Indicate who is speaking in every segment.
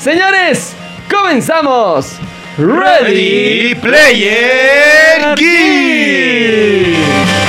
Speaker 1: Señores, comenzamos.
Speaker 2: Ready Player Geek.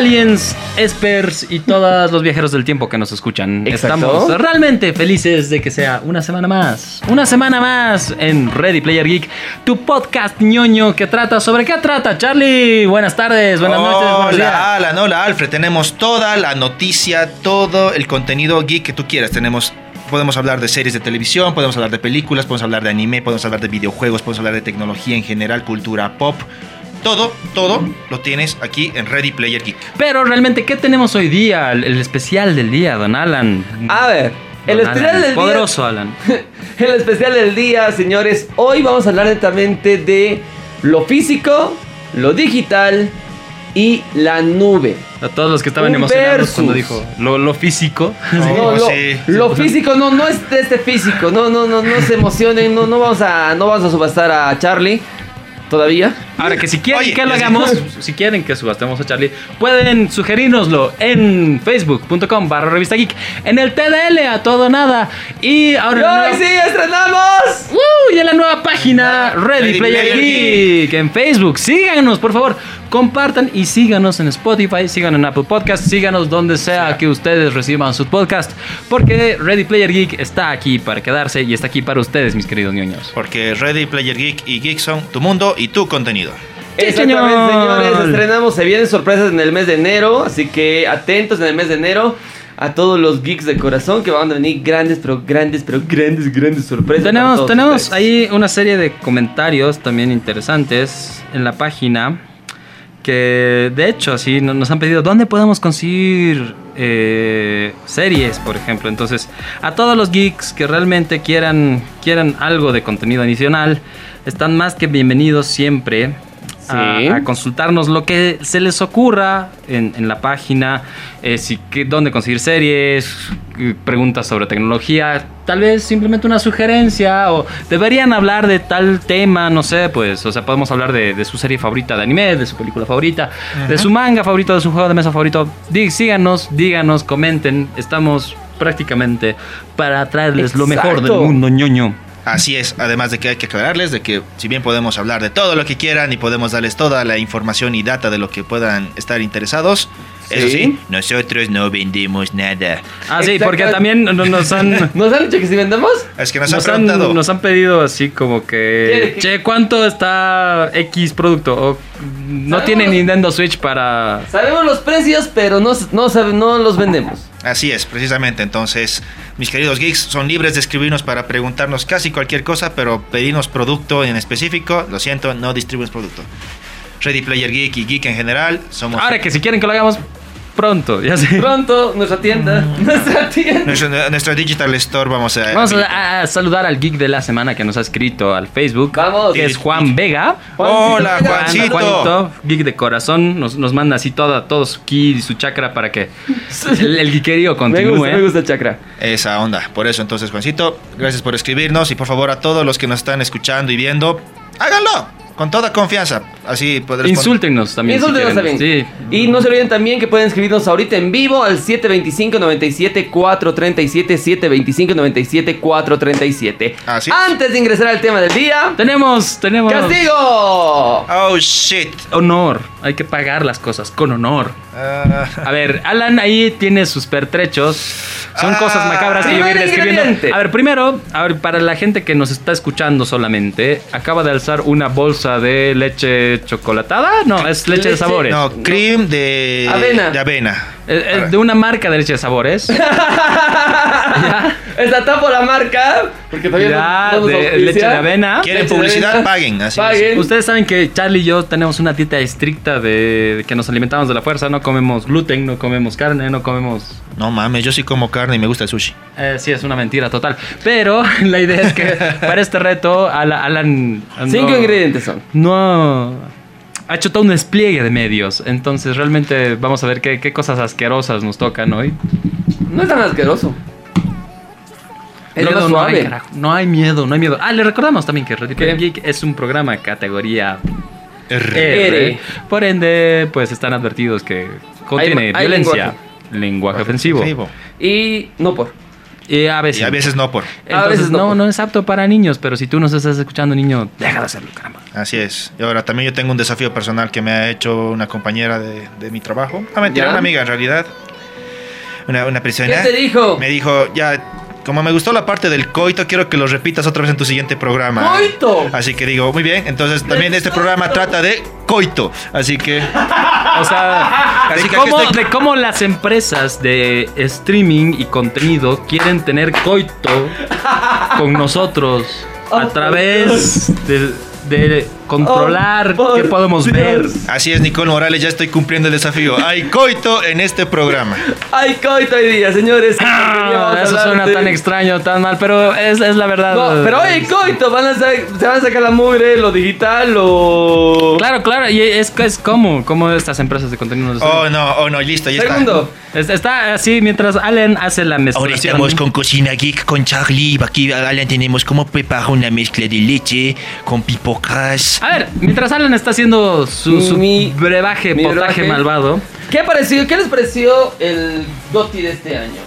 Speaker 3: Aliens, espers y todos los viajeros del tiempo que nos escuchan.
Speaker 1: Exacto.
Speaker 3: Estamos realmente felices de que sea una semana más. Una semana más en Ready Player Geek, tu podcast ñoño que trata sobre qué trata, Charlie. Buenas tardes, buenas noches, buenos días.
Speaker 2: Hola, Alan, hola, Alfred. Tenemos toda la noticia, todo el contenido geek que tú quieras. Tenemos, podemos hablar de series de televisión, podemos hablar de películas, podemos hablar de anime, podemos hablar de videojuegos, podemos hablar de tecnología en general, cultura pop. Todo, todo lo tienes aquí en Ready Player Geek.
Speaker 3: Pero realmente, ¿qué tenemos hoy día? El, el especial del día, don Alan.
Speaker 1: A ver, el
Speaker 3: Don
Speaker 1: especial
Speaker 3: Alan,
Speaker 1: del día.
Speaker 3: Poderoso, Alan.
Speaker 1: El especial del día, señores. Hoy vamos a hablar netamente de lo físico, lo digital y la nube.
Speaker 3: A todos los que estaban
Speaker 1: Un
Speaker 3: emocionados
Speaker 1: versus.
Speaker 3: cuando dijo lo, lo físico.
Speaker 1: No, lo,
Speaker 2: sí.
Speaker 1: lo físico no, no es este físico. No, no, no, no se emocionen. No, no vamos a, no vamos a subastar a Charlie todavía.
Speaker 3: Ahora que si quieren
Speaker 2: Oye,
Speaker 3: que lo hagamos, si quieren que subastemos a Charlie, pueden sugerirnoslo en facebook.com barra revista geek, en el TDL a todo nada. Y ahora
Speaker 1: ¡Hoy
Speaker 3: nueva-
Speaker 1: sí estrenamos!
Speaker 3: ¡Uh! y en la nueva página Ready,
Speaker 2: Ready
Speaker 3: Player,
Speaker 2: Player
Speaker 3: Geek en Facebook. Síganos, por favor. Compartan y síganos en Spotify, síganos en Apple Podcast, síganos donde sea que ustedes reciban sus podcasts. Porque Ready Player Geek está aquí para quedarse y está aquí para ustedes, mis queridos ñoños.
Speaker 2: Porque Ready Player Geek y Geek son tu mundo y tu contenido.
Speaker 1: Exactamente,
Speaker 3: señor.
Speaker 1: señores. Estrenamos, se vienen sorpresas en el mes de enero. Así que atentos en el mes de enero a todos los geeks de corazón que van a venir grandes, pero grandes, pero grandes, grandes sorpresas.
Speaker 3: Tenemos,
Speaker 1: todos
Speaker 3: tenemos
Speaker 1: ustedes.
Speaker 3: ahí una serie de comentarios también interesantes en la página que de hecho así no- nos han pedido dónde podemos conseguir eh, series, por ejemplo. Entonces, a todos los geeks que realmente quieran, quieran algo de contenido adicional, están más que bienvenidos siempre. A- consultarnos lo que se les ocurra en, en la página, eh, si, que- dónde conseguir series, preguntas sobre tecnología, tal vez simplemente una sugerencia o deberían hablar de tal tema, no sé, pues, o sea, podemos hablar de, de su serie favorita de anime, de su película favorita, de su manga favorito, de su juego de mesa favorito. Dí- síganos, díganos, comenten, estamos prácticamente para traerles lo mejor del mundo ñoño.
Speaker 2: Así es, además de que hay que aclararles de que si bien podemos hablar de todo lo que quieran y podemos darles toda la información y data de lo que puedan estar interesados, eso
Speaker 1: Sí.
Speaker 2: nosotros no vendemos nada.
Speaker 3: Ah, sí, porque también no- nos han...
Speaker 1: ¿Nos han dicho que si vendemos?
Speaker 2: Es que nos,
Speaker 3: Nos
Speaker 2: han
Speaker 3: han,
Speaker 2: preguntado.
Speaker 3: nos han pedido así como que,
Speaker 1: ¿Quiere que-
Speaker 3: che, ¿cuánto está X producto? O, no
Speaker 1: Sabemos-
Speaker 3: tiene Nintendo Switch para...
Speaker 1: Sabemos los precios, pero no, no, sabe- no los vendemos.
Speaker 2: Así es, precisamente. Entonces, mis queridos geeks son libres de escribirnos para preguntarnos casi cualquier cosa, pero pedirnos producto en específico, lo siento, no distribuimos producto. Ready Player Geek y Geek en general somos.
Speaker 3: Ahora que si quieren que lo hagamos pronto, ya sé.
Speaker 1: Pronto, nuestra tienda. Nuestra tienda.
Speaker 2: Nuestro, nuestro Digital Store vamos a.
Speaker 3: Vamos a, a saludar al geek de la semana que nos ha escrito al Facebook.
Speaker 1: Vamos.
Speaker 3: Que es Juan Vega.
Speaker 2: Hola,
Speaker 3: Juan-
Speaker 2: Juancito.
Speaker 3: Juanito, geek de corazón, nos, nos manda así toda, todo su ki y su chakra para que el, el geekerío
Speaker 1: Me
Speaker 3: continúe.
Speaker 1: gusta, me gusta el chakra.
Speaker 2: Esa onda. Por eso, entonces, Juancito, gracias por escribirnos y por favor a todos los que nos están escuchando y viendo, háganlo con toda confianza. Así podrás.
Speaker 3: Insúltenos también.
Speaker 1: Insúltenos también.
Speaker 3: Sí.
Speaker 1: Y no se olviden también que pueden escribirnos ahorita en vivo al 725-97-437, 725-97-437.
Speaker 2: Así es.
Speaker 1: Antes de ingresar al tema del día,
Speaker 3: Tenemos, tenemos...
Speaker 1: ¡castigo!
Speaker 2: Oh shit.
Speaker 3: Honor. Hay que pagar las cosas con honor.
Speaker 2: Ah,
Speaker 3: A ver, Alan ahí tiene sus pertrechos. Son
Speaker 2: Ah,
Speaker 3: cosas macabras que yo voy a ir describiendo. A ver, primero, a ver, para la gente que nos está escuchando solamente, acaba de alzar una bolsa de leche chocolatada. No, es leche, de sabores.
Speaker 2: no, cream de
Speaker 1: Avena.
Speaker 2: De avena.
Speaker 3: Eh, de una marca de leche de sabores.
Speaker 1: Está tapo la marca. Porque todavía
Speaker 3: Ya,
Speaker 1: no, no nos
Speaker 3: de
Speaker 1: auspicia.
Speaker 3: leche de avena.
Speaker 2: ¿Quieren
Speaker 1: Leche de
Speaker 2: publicidad?
Speaker 1: avena.
Speaker 2: Paguen. Así es.
Speaker 1: Paguen.
Speaker 3: Ustedes saben que Charlie y yo tenemos una dieta estricta de que nos alimentamos de la fuerza. No comemos gluten, no comemos carne, no comemos
Speaker 2: No mames, yo sí como carne y me gusta el sushi.
Speaker 3: Eh, sí, es una mentira total. Pero la idea es que para este reto, Ala- Alan.
Speaker 1: Cinco
Speaker 3: no-
Speaker 1: ingredientes son.
Speaker 3: No. Ha hecho todo un despliegue de medios. Entonces, realmente vamos a ver qué, qué cosas asquerosas nos tocan hoy.
Speaker 1: No es tan asqueroso. Es más
Speaker 3: no hay,
Speaker 1: suave.
Speaker 3: carajo. No hay miedo, no hay miedo. Ah, le recordamos también que Red Geek es un programa categoría
Speaker 2: R.
Speaker 3: Por ende, pues están advertidos que contiene
Speaker 1: Hay- hay
Speaker 3: violencia, lenguaje, ofensivo.
Speaker 1: Y no por.
Speaker 3: Y a veces.
Speaker 2: Y a veces no por.
Speaker 3: Entonces,
Speaker 1: veces no,
Speaker 3: no, no es apto para niños, pero si tú nos estás escuchando, niño, deja de hacerlo, caramba.
Speaker 2: Así es. Y ahora también yo tengo un desafío personal que me ha hecho una compañera de, de mi trabajo. Ah, mentira,
Speaker 1: ¿Ya?
Speaker 2: una amiga en realidad. Una, una persona.
Speaker 1: ¿Qué te dijo?
Speaker 2: Me dijo, ya, como me gustó la parte del coito, quiero que lo repitas otra vez en tu siguiente programa.
Speaker 1: ¡Coito!
Speaker 2: Así que digo, muy bien. Entonces también este programa trata de coito. Así que
Speaker 3: O sea,
Speaker 2: Así
Speaker 3: de
Speaker 2: que
Speaker 3: cómo,
Speaker 2: estoy-
Speaker 3: de cómo las empresas de streaming y contenido quieren tener coito con nosotros a través de, de controlar
Speaker 1: Oh,
Speaker 3: qué podemos
Speaker 1: Dios.
Speaker 3: ver.
Speaker 2: así es, Nicole Morales, ya estoy cumpliendo el desafío. Hay coito en este programa.
Speaker 1: Hay coito hoy día, señores. ¿Qué porquería vamos a
Speaker 3: Ah, eso suena tan extraño, tan mal, pero es, es la verdad.
Speaker 1: No, pero oye, coito, van a se van a sacar la mugre, lo digital, lo.
Speaker 3: Claro, claro, y es, es como, como estas empresas de contenido.
Speaker 2: Oh, no, oh, no, listo, ya
Speaker 1: Segundo.
Speaker 3: Es- Está así mientras Allen hace la
Speaker 2: Ahora
Speaker 3: mezclación.
Speaker 2: estamos con Cocina Geek, con Charlie. Aquí Alan tenemos cómo preparar una mezcla de leche con pipocras.
Speaker 3: A ver, mientras Alan está haciendo su, su
Speaker 1: Mi-
Speaker 3: brebaje,
Speaker 1: mi
Speaker 3: potaje
Speaker 1: brebaje.
Speaker 3: malvado.
Speaker 1: ¿Qué, pareció, ¿Qué les pareció el GOTY de este año?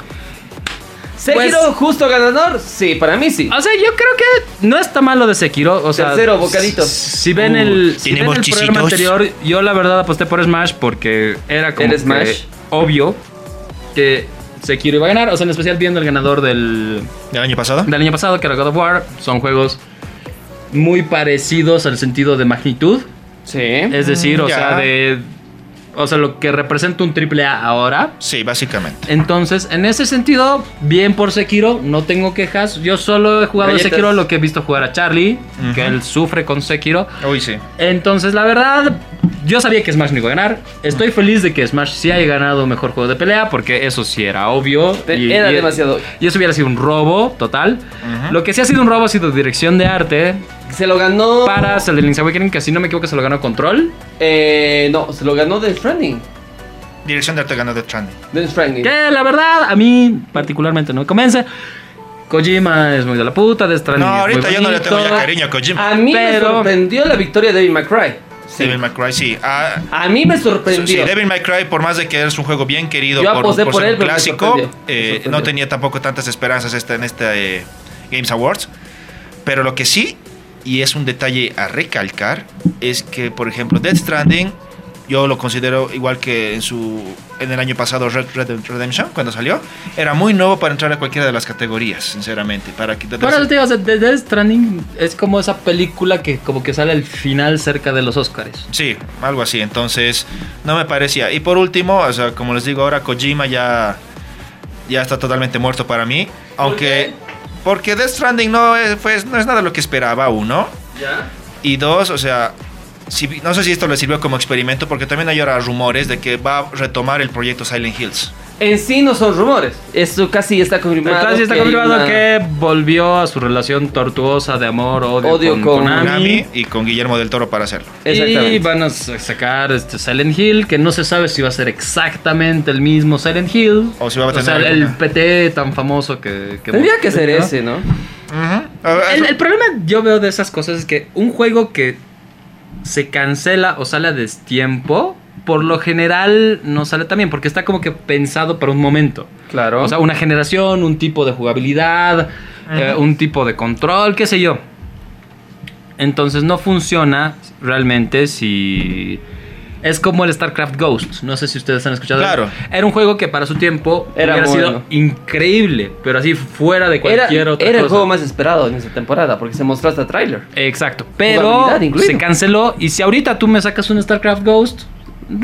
Speaker 1: ¿Sekiro
Speaker 3: Pues-
Speaker 1: justo ganador? Sí, para mí sí.
Speaker 3: O sea, yo creo que no está malo de Sekiro. O sea,
Speaker 1: Tercero, bocadito.
Speaker 3: Si ven
Speaker 2: Uh,
Speaker 3: el, si ven el programa anterior, yo la verdad aposté por Smash porque era como
Speaker 1: ¿El
Speaker 3: que
Speaker 1: Smash?
Speaker 3: obvio que Sekiro iba a ganar. O sea, en especial viendo el ganador del,
Speaker 2: ¿Del año pasado?
Speaker 3: del año pasado, que era God of War. Son juegos muy parecidos al sentido de magnitud.
Speaker 1: Sí.
Speaker 3: Es decir, o
Speaker 2: ya.
Speaker 3: sea, de. O sea, lo que representa un triple A ahora.
Speaker 2: Sí, básicamente.
Speaker 3: Entonces, en ese sentido, bien por Sekiro, no tengo quejas. Yo solo he jugado
Speaker 1: Galletas.
Speaker 3: Sekiro lo que he visto jugar a Charlie, que él sufre con Sekiro.
Speaker 2: Uy, sí.
Speaker 3: Entonces, la verdad, yo sabía que Smash no iba a ganar. Estoy feliz de que Smash sí haya ganado mejor juego de pelea, porque eso sí era obvio.
Speaker 1: Era demasiado obvio.
Speaker 3: Y eso hubiera sido un robo total. Lo que sí ha sido un robo ha sido dirección de arte
Speaker 1: Se lo ganó.
Speaker 3: para Zelda Link's Awakening, que si no me equivoco se lo ganó Control.
Speaker 1: Eh, no, se lo ganó Death Stranding.
Speaker 2: Dirección de arte ganó de Stranding.
Speaker 1: Death Stranding.
Speaker 3: Que la verdad, a mí particularmente no me convence. Kojima es muy de la puta, de Stranding
Speaker 2: No,
Speaker 3: es muy
Speaker 2: ahorita yo no le tengo ya cariño a Kojima.
Speaker 1: A mí me sorprendió la victoria de May Cry. Sí.
Speaker 2: Devil May Cry, sí. Ah,
Speaker 1: A mí me
Speaker 2: sí,
Speaker 1: sorprendió.
Speaker 2: Devil May Cry, por más de que es un juego bien querido
Speaker 1: Yo
Speaker 2: por, por
Speaker 1: por
Speaker 2: ser
Speaker 1: él,
Speaker 2: un clásico,
Speaker 1: sorprendió.
Speaker 2: Eh,
Speaker 1: sorprendió.
Speaker 2: no tenía tampoco tantas esperanzas esta, en este eh, Games Awards. Pero lo que sí, y es un detalle a recalcar, es que, por ejemplo, Death Stranding, yo lo considero igual que en su en el año pasado Red Red Redemption, cuando salió, era muy nuevo para entrar a cualquiera de las categorías, sinceramente. Para
Speaker 3: eso te digo, o sea, The Death Stranding es como esa película que como que sale al final cerca de los Oscars.
Speaker 2: Sí, algo así. Entonces, no me parecía. Y por último, o sea, como les digo ahora, Kojima ya, ya está totalmente muerto para mí. Aunque, porque Death Stranding no es, pues, no es nada lo que esperaba, uno.
Speaker 1: ¿Ya?
Speaker 2: Y dos, o sea, si- no sé si esto le sirvió como experimento, porque también hay ahora rumores de que va a retomar el proyecto Silent Hills.
Speaker 1: En sí no son rumores. Eso casi está confirmado.
Speaker 3: Entonces está confirmado
Speaker 1: una-
Speaker 3: que volvió a su relación tortuosa de amor, odio,
Speaker 1: Odio
Speaker 3: con,
Speaker 1: con
Speaker 3: Konami.
Speaker 2: Konami y con Guillermo del Toro para hacerlo.
Speaker 3: Y
Speaker 1: Exactamente.
Speaker 3: van a sacar este Silent Hill, que no se sabe si va a ser exactamente el mismo Silent Hill.
Speaker 2: O si va a tener
Speaker 3: sea, el. PT tan famoso que... que
Speaker 1: Tendría que ser ese, ¿no?
Speaker 3: El problema yo veo de esas cosas es que un juego que se cancela o sale a destiempo, por lo general no sale tan bien, porque está como que pensado para un momento.
Speaker 1: Claro.
Speaker 3: O sea, una generación, un tipo de jugabilidad, eh, un tipo de control, qué sé yo. Entonces no funciona realmente si... Es como el StarCraft Ghost. No sé si ustedes han escuchado.
Speaker 2: Claro.
Speaker 3: Era un juego que para su tiempo
Speaker 1: Era
Speaker 3: hubiera
Speaker 1: bueno.
Speaker 3: sido increíble, pero así fuera de
Speaker 1: era
Speaker 3: cualquier otra
Speaker 1: era el juego más esperado en esa temporada porque se mostró hasta tráiler.
Speaker 3: Exacto. Pero se canceló. Y si ahorita tú me sacas un StarCraft Ghost,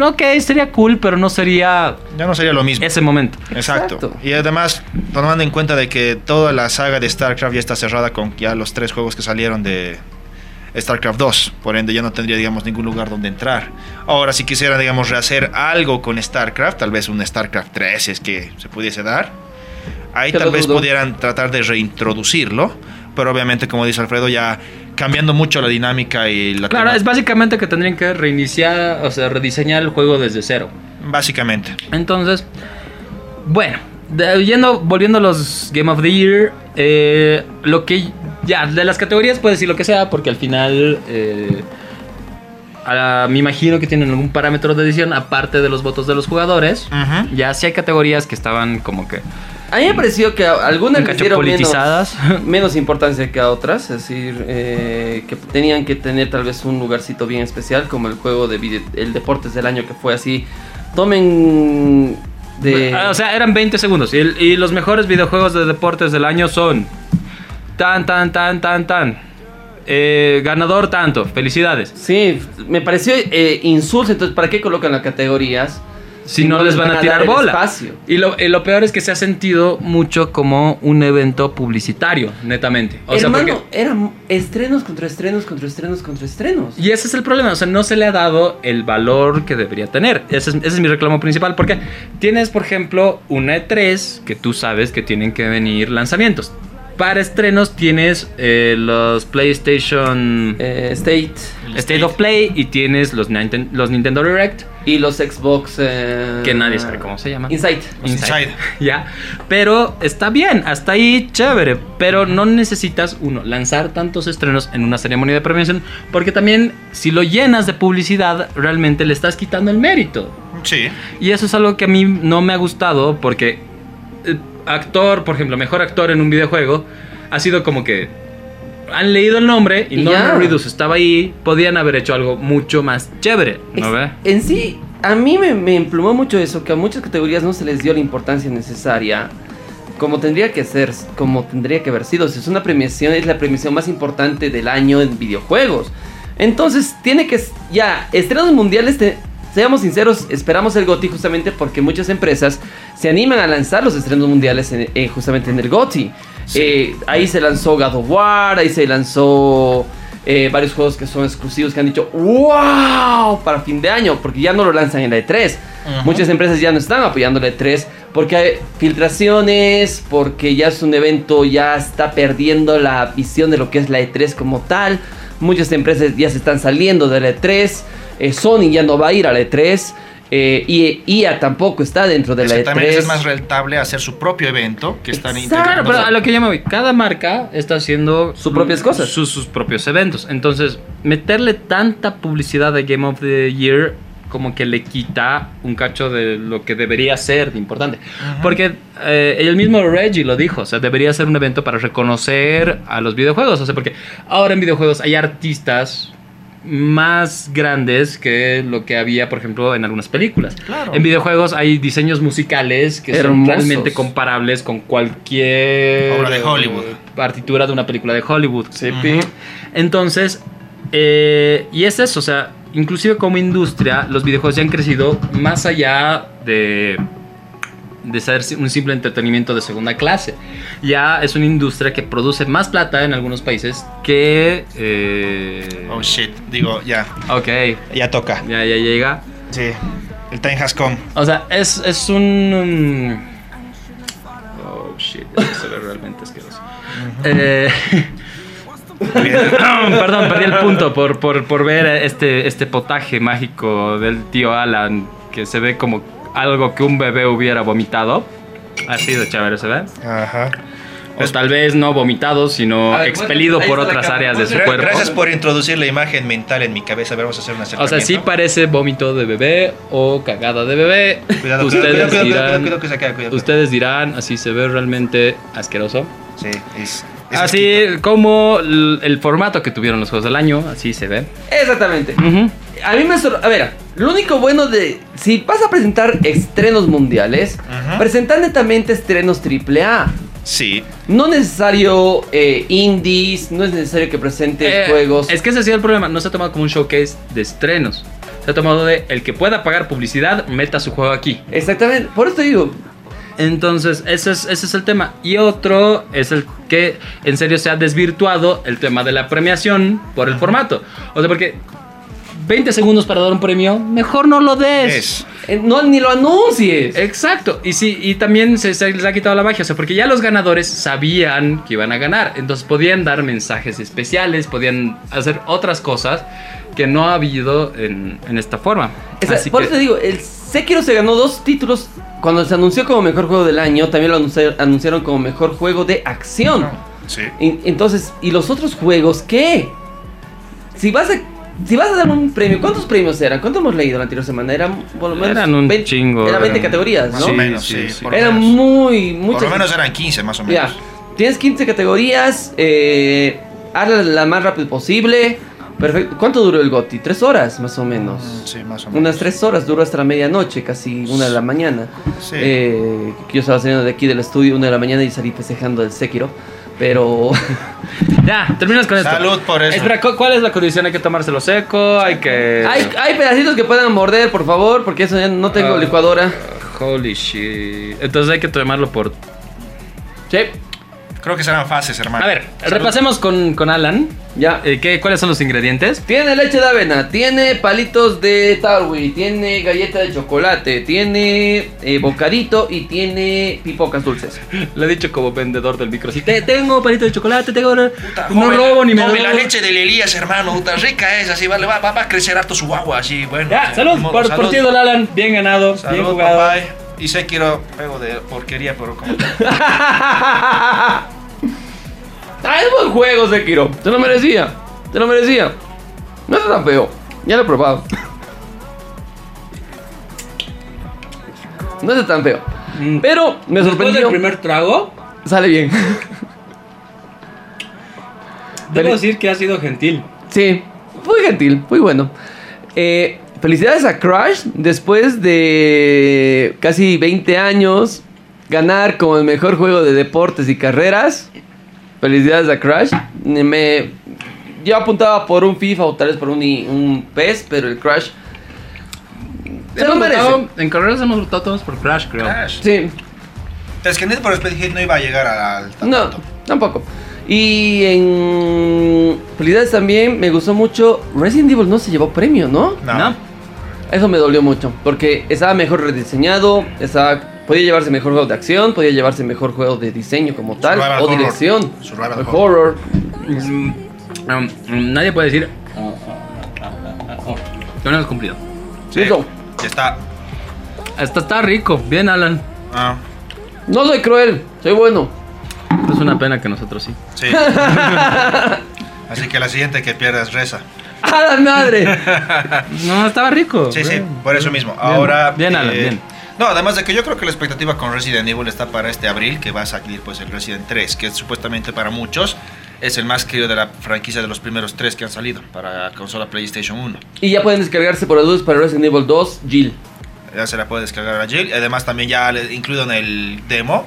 Speaker 3: ok, sería cool, pero no sería
Speaker 2: Ya no sería lo mismo.
Speaker 3: ese momento.
Speaker 2: Exacto.
Speaker 1: Exacto.
Speaker 2: Y además, tomando en cuenta de que toda la saga de StarCraft ya está cerrada con ya los tres juegos que salieron de StarCraft 2, por ende ya no tendría, digamos, ningún lugar donde entrar. Ahora, si quisiera, digamos, rehacer algo con StarCraft, tal vez un StarCraft 3, si es que se pudiese dar, ahí tal vez
Speaker 1: dudo.
Speaker 2: pudieran tratar de reintroducirlo, pero obviamente, como dice Alfredo, ya cambiando mucho la dinámica y la...
Speaker 3: Claro, es básicamente que tendrían que reiniciar, o sea, rediseñar el juego desde cero.
Speaker 2: Básicamente.
Speaker 3: Entonces, bueno, de- yendo, volviendo a los Game of the Year, eh, lo que ya, de las categorías puedes decir lo que sea, porque al final eh, a- me imagino que tienen algún parámetro de edición aparte de los votos de los jugadores. Ya sí hay categorías que estaban como que
Speaker 1: A mí me pareció que algunas
Speaker 3: un
Speaker 1: les dieron menos,
Speaker 3: politizadas.
Speaker 1: menos importancia que a otras, es decir, eh, que tenían que tener tal vez un lugarcito bien especial, como el juego de el Deportes del Año que fue así. Tomen de...
Speaker 3: Ah, O sea, eran 20 segundos. Y, el- y los mejores videojuegos de deportes del año son. Tan, tan, tan, tan, tan. Eh, ganador tanto. Felicidades.
Speaker 1: Sí, me pareció eh, insulso, entonces ¿para qué colocan las categorías?
Speaker 3: Si no les van a tirar bola.
Speaker 1: espacio?
Speaker 3: Y lo, y lo peor es que se ha sentido mucho como un evento publicitario, netamente. O sea,
Speaker 1: Hermano,
Speaker 3: porque-
Speaker 1: eran estrenos contra estrenos contra estrenos contra estrenos.
Speaker 3: Y ese es el problema, o sea, no se le ha dado el valor que debería tener. Ese es, ese es mi reclamo principal, porque tienes, por ejemplo, una E3 que tú sabes que tienen que venir lanzamientos. Para estrenos tienes eh, los PlayStation
Speaker 1: Eh, State
Speaker 3: State of Play y tienes los, Ninten- los Nintendo Direct,
Speaker 1: y los Xbox... eh,
Speaker 3: que nadie sabe cómo se llaman. Inside.
Speaker 2: Inside.
Speaker 3: ya. Pero está bien, hasta ahí chévere. Pero no necesitas, uno, lanzar tantos estrenos en una ceremonia de premiación. Porque también, si lo llenas de publicidad, realmente le estás quitando el mérito.
Speaker 2: Sí.
Speaker 3: Y eso es algo que a mí no me ha gustado. Porque eh, actor, por ejemplo, mejor actor en un videojuego, ha sido como que. Han leído el nombre y,
Speaker 1: Y
Speaker 3: Norman. Reedus estaba ahí. Podían haber hecho algo mucho más chévere, ¿no ve?
Speaker 1: En sí, a mí me, me emplumó mucho eso, que a muchas categorías no se les dio la importancia necesaria, como tendría que ser, como tendría que haber sido. Si es una premiación, es la premiación más importante del año en videojuegos. Entonces, tiene que, ya, estrenos mundiales, te- seamos sinceros, esperamos el GOTY justamente porque muchas empresas se animan a lanzar los estrenos mundiales en- eh, justamente en el GOTY. Eh, ahí se lanzó God of War, ahí se lanzó eh, varios juegos que son exclusivos que han dicho ¡Wow! para fin de año, porque ya no lo lanzan en la E3.
Speaker 2: Ujú.
Speaker 1: Muchas empresas ya no están apoyando la E3 porque hay filtraciones, porque ya es un evento, ya está perdiendo la visión de lo que es la E3 como tal. Muchas empresas ya se están saliendo de la E3. Eh, Sony ya no va a ir a la E3. eh, y EA tampoco está dentro de la E
Speaker 2: Es que también
Speaker 1: E3.
Speaker 2: es más rentable hacer su propio evento que
Speaker 1: Exacto.
Speaker 3: Claro, pero a lo que yo me voy, cada marca está haciendo
Speaker 1: Sus propias cosas.
Speaker 3: sus, sus propios eventos. Entonces, meterle tanta publicidad de Game of the Year como que le quita un cacho de lo que debería ser de importante. Porque eh, el mismo Reggie lo dijo, o sea, debería ser un evento para reconocer a los videojuegos. O sea, porque ahora en videojuegos hay artistas más grandes que lo que había, por ejemplo, en algunas películas.
Speaker 2: Claro.
Speaker 3: En videojuegos hay diseños musicales que son realmente comparables con cualquier
Speaker 2: Obra de Hollywood.
Speaker 3: partitura de una película de Hollywood.
Speaker 1: Sí.
Speaker 3: Entonces, eh, y es eso, o sea, inclusive como industria, los videojuegos ya han crecido más allá de de ser un simple entretenimiento de segunda clase. Ya es una industria que produce más plata en algunos países que... eh,
Speaker 2: Oh shit, digo, ya,
Speaker 3: ok,
Speaker 2: ya toca.
Speaker 3: ya, ya llega.
Speaker 2: Sí, el time has come.
Speaker 3: O sea, es, es un... Oh, shit, se ve realmente asqueroso. Eh, Perdón, perdí el punto por, por, por ver este, este potaje mágico del tío Alan que se ve como algo que un bebé hubiera vomitado. Ha sido chévere, ¿se ve?
Speaker 2: Ajá.
Speaker 3: O tal vez no vomitado, sino
Speaker 1: A ver,
Speaker 3: expelido
Speaker 1: ahí
Speaker 3: por otras áreas de su cuerpo.
Speaker 2: Gracias por introducir la imagen mental en mi cabeza. A ver, vamos a hacer una
Speaker 3: O sea, sí parece vómito de bebé o cagada de bebé.
Speaker 2: Cuidado,
Speaker 3: ustedes
Speaker 2: cuidado, cuidado,
Speaker 3: dirán, ustedes dirán, así se ve realmente asqueroso.
Speaker 2: Sí, es. Es
Speaker 3: Así como el, el formato que tuvieron los juegos del año, así se ve.
Speaker 1: Exactamente. A mí me sor- A ver, lo único bueno de. Si vas a presentar estrenos mundiales,
Speaker 2: Ajá.
Speaker 1: presentar netamente estrenos AAA.
Speaker 2: Sí.
Speaker 1: No necesario eh, indies, no es necesario que presentes
Speaker 3: Eh,
Speaker 1: juegos.
Speaker 3: Es que ese ha sido el problema. No se ha tomado como un showcase de estrenos. se ha tomado de el que pueda pagar publicidad, meta su juego aquí.
Speaker 1: Exactamente, por eso te digo.
Speaker 3: Entonces, ese es, ese es el tema. Y otro es el que en serio se ha desvirtuado el tema de la premiación por el formato. O sea, porque 20 segundos para dar un premio, mejor no lo des.
Speaker 2: Es.
Speaker 1: eh, No, ni lo anuncies.
Speaker 3: Exacto, y sí, y también se, se les ha quitado la magia, o sea, porque ya los ganadores sabían que iban a ganar, entonces podían dar mensajes especiales, podían hacer otras cosas que no ha habido en, en esta forma.
Speaker 1: Esa-
Speaker 3: Así
Speaker 1: por
Speaker 3: que-
Speaker 1: eso te digo, el Sekiro se ganó dos títulos cuando se anunció como mejor juego del año, también lo anunci- anunciaron como mejor juego de acción.
Speaker 2: Sí.
Speaker 1: Y- Entonces, ¿y los otros juegos qué? Si vas a si vas a dar un premio, ¿cuántos premios eran? ¿Cuánto hemos leído la anterior semana? Eran por lo menos
Speaker 3: Eran un
Speaker 1: 20
Speaker 3: chingo,
Speaker 1: Eran 20
Speaker 3: eran-
Speaker 1: categorías,
Speaker 2: Más
Speaker 1: ¿no?
Speaker 2: o
Speaker 3: Sí,
Speaker 2: menos,
Speaker 3: sí,
Speaker 2: sí. por
Speaker 1: Eran
Speaker 2: menos.
Speaker 1: muy
Speaker 2: Por
Speaker 1: muchas
Speaker 2: lo menos eran 15, más o menos.
Speaker 1: Ya. Tienes 15 categorías, eh, hazla la más rápido posible. Perfecto. ¿Cuánto duró el GOTI? Tres horas, más o menos.
Speaker 2: Mm, Sí, más o menos.
Speaker 1: Unas tres horas, duró hasta la medianoche, casi una de la mañana.
Speaker 2: Sí.
Speaker 1: Eh, yo estaba saliendo de aquí del estudio una de la mañana y salí festejando el Sekiro. Pero
Speaker 3: Ya, terminas con esto.
Speaker 2: Salud por eso.
Speaker 3: Espera, ¿cu- ¿cuál es la condición? ¿Hay que tomárselo seco? ¿Hay que...?
Speaker 1: hay, hay pedacitos que puedan morder, por favor, porque eso ya no tengo
Speaker 3: Ah.
Speaker 1: licuadora.
Speaker 3: Holy shit. Entonces hay que tomarlo por...
Speaker 1: Sí,
Speaker 2: Creo que serán fases, hermano.
Speaker 3: A ver,
Speaker 2: Salud.
Speaker 3: repasemos con, con Alan.
Speaker 1: ya.
Speaker 3: Eh, ¿qué, ¿Cuáles son los ingredientes?
Speaker 1: Tiene leche de avena, tiene palitos de tarwi, tiene galleta de chocolate, tiene eh, bocadito y tiene pipocas dulces.
Speaker 3: Le he dicho como vendedor del micro. Si te, tengo palito de chocolate, tengo... no
Speaker 2: Joven,
Speaker 3: robo ni me robo.
Speaker 2: la leche de Elías, hermano. Puta rica es, así va, le va, va, va a crecer harto su agua, así, bueno.
Speaker 3: Ya, salud
Speaker 2: modo,
Speaker 3: por,
Speaker 2: salud.
Speaker 3: por ti, Alan. Bien ganado, bien
Speaker 2: Salud,
Speaker 3: jugado.
Speaker 2: papá. Y sé quiero pego de porquería, pero como.
Speaker 1: Ah, es buen juego, Sekiro. Se lo merecía. Se lo merecía. No está tan feo. Ya lo he probado. No está tan feo.
Speaker 3: Mm.
Speaker 1: Pero me sorprendió.
Speaker 3: del primer trago,
Speaker 1: Sale bien.
Speaker 3: debo decir que ha sido gentil.
Speaker 1: Sí, muy gentil, muy bueno. Eh, felicidades a Crash después de casi 20 años ganar como el mejor juego de deportes y carreras. Felicidades a Crash. Me, yo apuntaba por un FIFA o tal vez por un, un PES, pero el Crash se lo merece.
Speaker 3: votado- en carreras hemos votado todos por Crash, creo.
Speaker 2: Crash.
Speaker 1: Sí,
Speaker 2: Es que for Speed Heat no iba a llegar al.
Speaker 1: no,
Speaker 2: tanto.
Speaker 1: tampoco. Y en felicidades también me gustó mucho. Resident Evil no se llevó premio, ¿no?
Speaker 2: No.
Speaker 3: ¿No?
Speaker 1: Eso me dolió mucho, porque estaba mejor rediseñado, estaba, podía llevarse mejor juego de acción, podía llevarse mejor juego de diseño como tal,
Speaker 2: Survival
Speaker 1: o
Speaker 2: horror.
Speaker 1: dirección,
Speaker 2: Survival
Speaker 1: o
Speaker 2: horror.
Speaker 1: horror.
Speaker 3: Mm, um, mm, nadie puede decir. "Oh, oh, oh". Lo hemos cumplido.
Speaker 2: Sí.
Speaker 1: Listo.
Speaker 2: Ya está.
Speaker 3: Hasta está rico. Bien, Alan.
Speaker 2: Ah,
Speaker 1: No soy cruel, soy bueno.
Speaker 3: Es una pena que nosotros sí.
Speaker 2: sí. Así que la siguiente que pierdas reza.
Speaker 1: ¡A la madre!
Speaker 3: No, estaba rico.
Speaker 2: Sí, sí, por eso mismo. Ahora.
Speaker 3: Bien, Alan,
Speaker 2: eh,
Speaker 3: bien.
Speaker 2: No, además de que yo creo que la expectativa con Resident Evil está para este abril, que va a salir pues el Resident 3, que supuestamente para muchos es el más querido de la franquicia de los primeros tres que han salido para consola PlayStation 1.
Speaker 1: y ya pueden descargarse por adultos para Resident Evil 2, Jill.
Speaker 2: Ya se la puede descargar a Jill. Además también ya le- incluido en el demo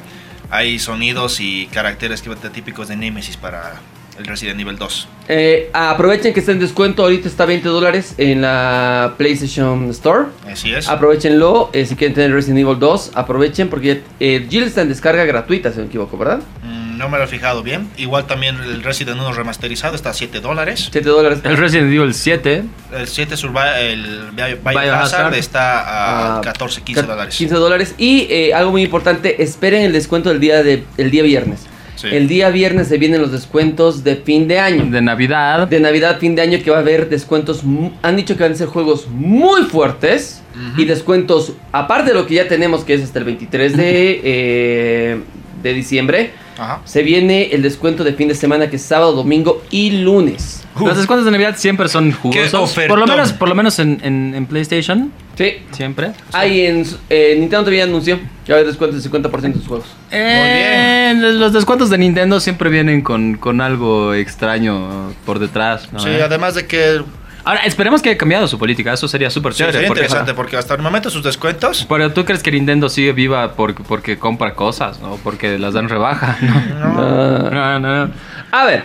Speaker 2: hay sonidos y caracteres típicos de Nemesis para el Resident Evil 2.
Speaker 1: Eh, aprovechen que está en descuento, ahorita está 20 dólares en la PlayStation Store.
Speaker 2: Así es.
Speaker 1: Aprovechenlo, eh, si quieren tener Resident Evil 2, aprovechen porque eh, Jill está en descarga gratuita, si no me equivoco, ¿verdad?
Speaker 2: Mm, no me lo he fijado bien. Igual también el Resident 1 remasterizado está a 7 dólares.
Speaker 1: 7 dólares.
Speaker 3: El Resident Evil 7.
Speaker 2: El 7 Survival, el Bio-
Speaker 3: Biohazard.
Speaker 2: Está a
Speaker 1: Ah,
Speaker 2: 14, 15
Speaker 1: ca-
Speaker 2: dólares.
Speaker 1: 15 dólares. Y eh, algo muy importante, esperen el descuento del día, de, el día viernes.
Speaker 2: Sí.
Speaker 1: El día viernes se vienen los descuentos de fin de año.
Speaker 3: De Navidad.
Speaker 1: De Navidad, fin de año, que va a haber descuentos. Han dicho que van a ser juegos muy fuertes. Y descuentos, aparte de lo que ya tenemos, que es hasta el 23 de, eh, de diciembre.
Speaker 2: Ajá.
Speaker 1: Se viene el descuento de fin de semana, que es sábado, domingo y lunes.
Speaker 3: Los descuentos de Navidad siempre son jugosos. Por lo menos, por lo menos en, en- en PlayStation.
Speaker 1: Sí.
Speaker 3: Siempre.
Speaker 1: Hay en eh, Nintendo también anunció que va a haber descuentos del 50% de sus juegos.
Speaker 3: Eh, Los descuentos de Nintendo siempre vienen con, con algo extraño por detrás. ¿no?
Speaker 2: Sí,
Speaker 3: Eh.
Speaker 2: además de que
Speaker 3: Ahora, esperemos que haya cambiado su política. Eso sería súper
Speaker 2: sí,
Speaker 3: chévere.
Speaker 2: sería
Speaker 3: porque-
Speaker 2: interesante porque hasta el momento sus descuentos
Speaker 3: Pero tú crees que Nintendo sigue viva porque, porque compra cosas, ¿no? Porque las dan rebaja. No, no, no. no.
Speaker 1: A ver,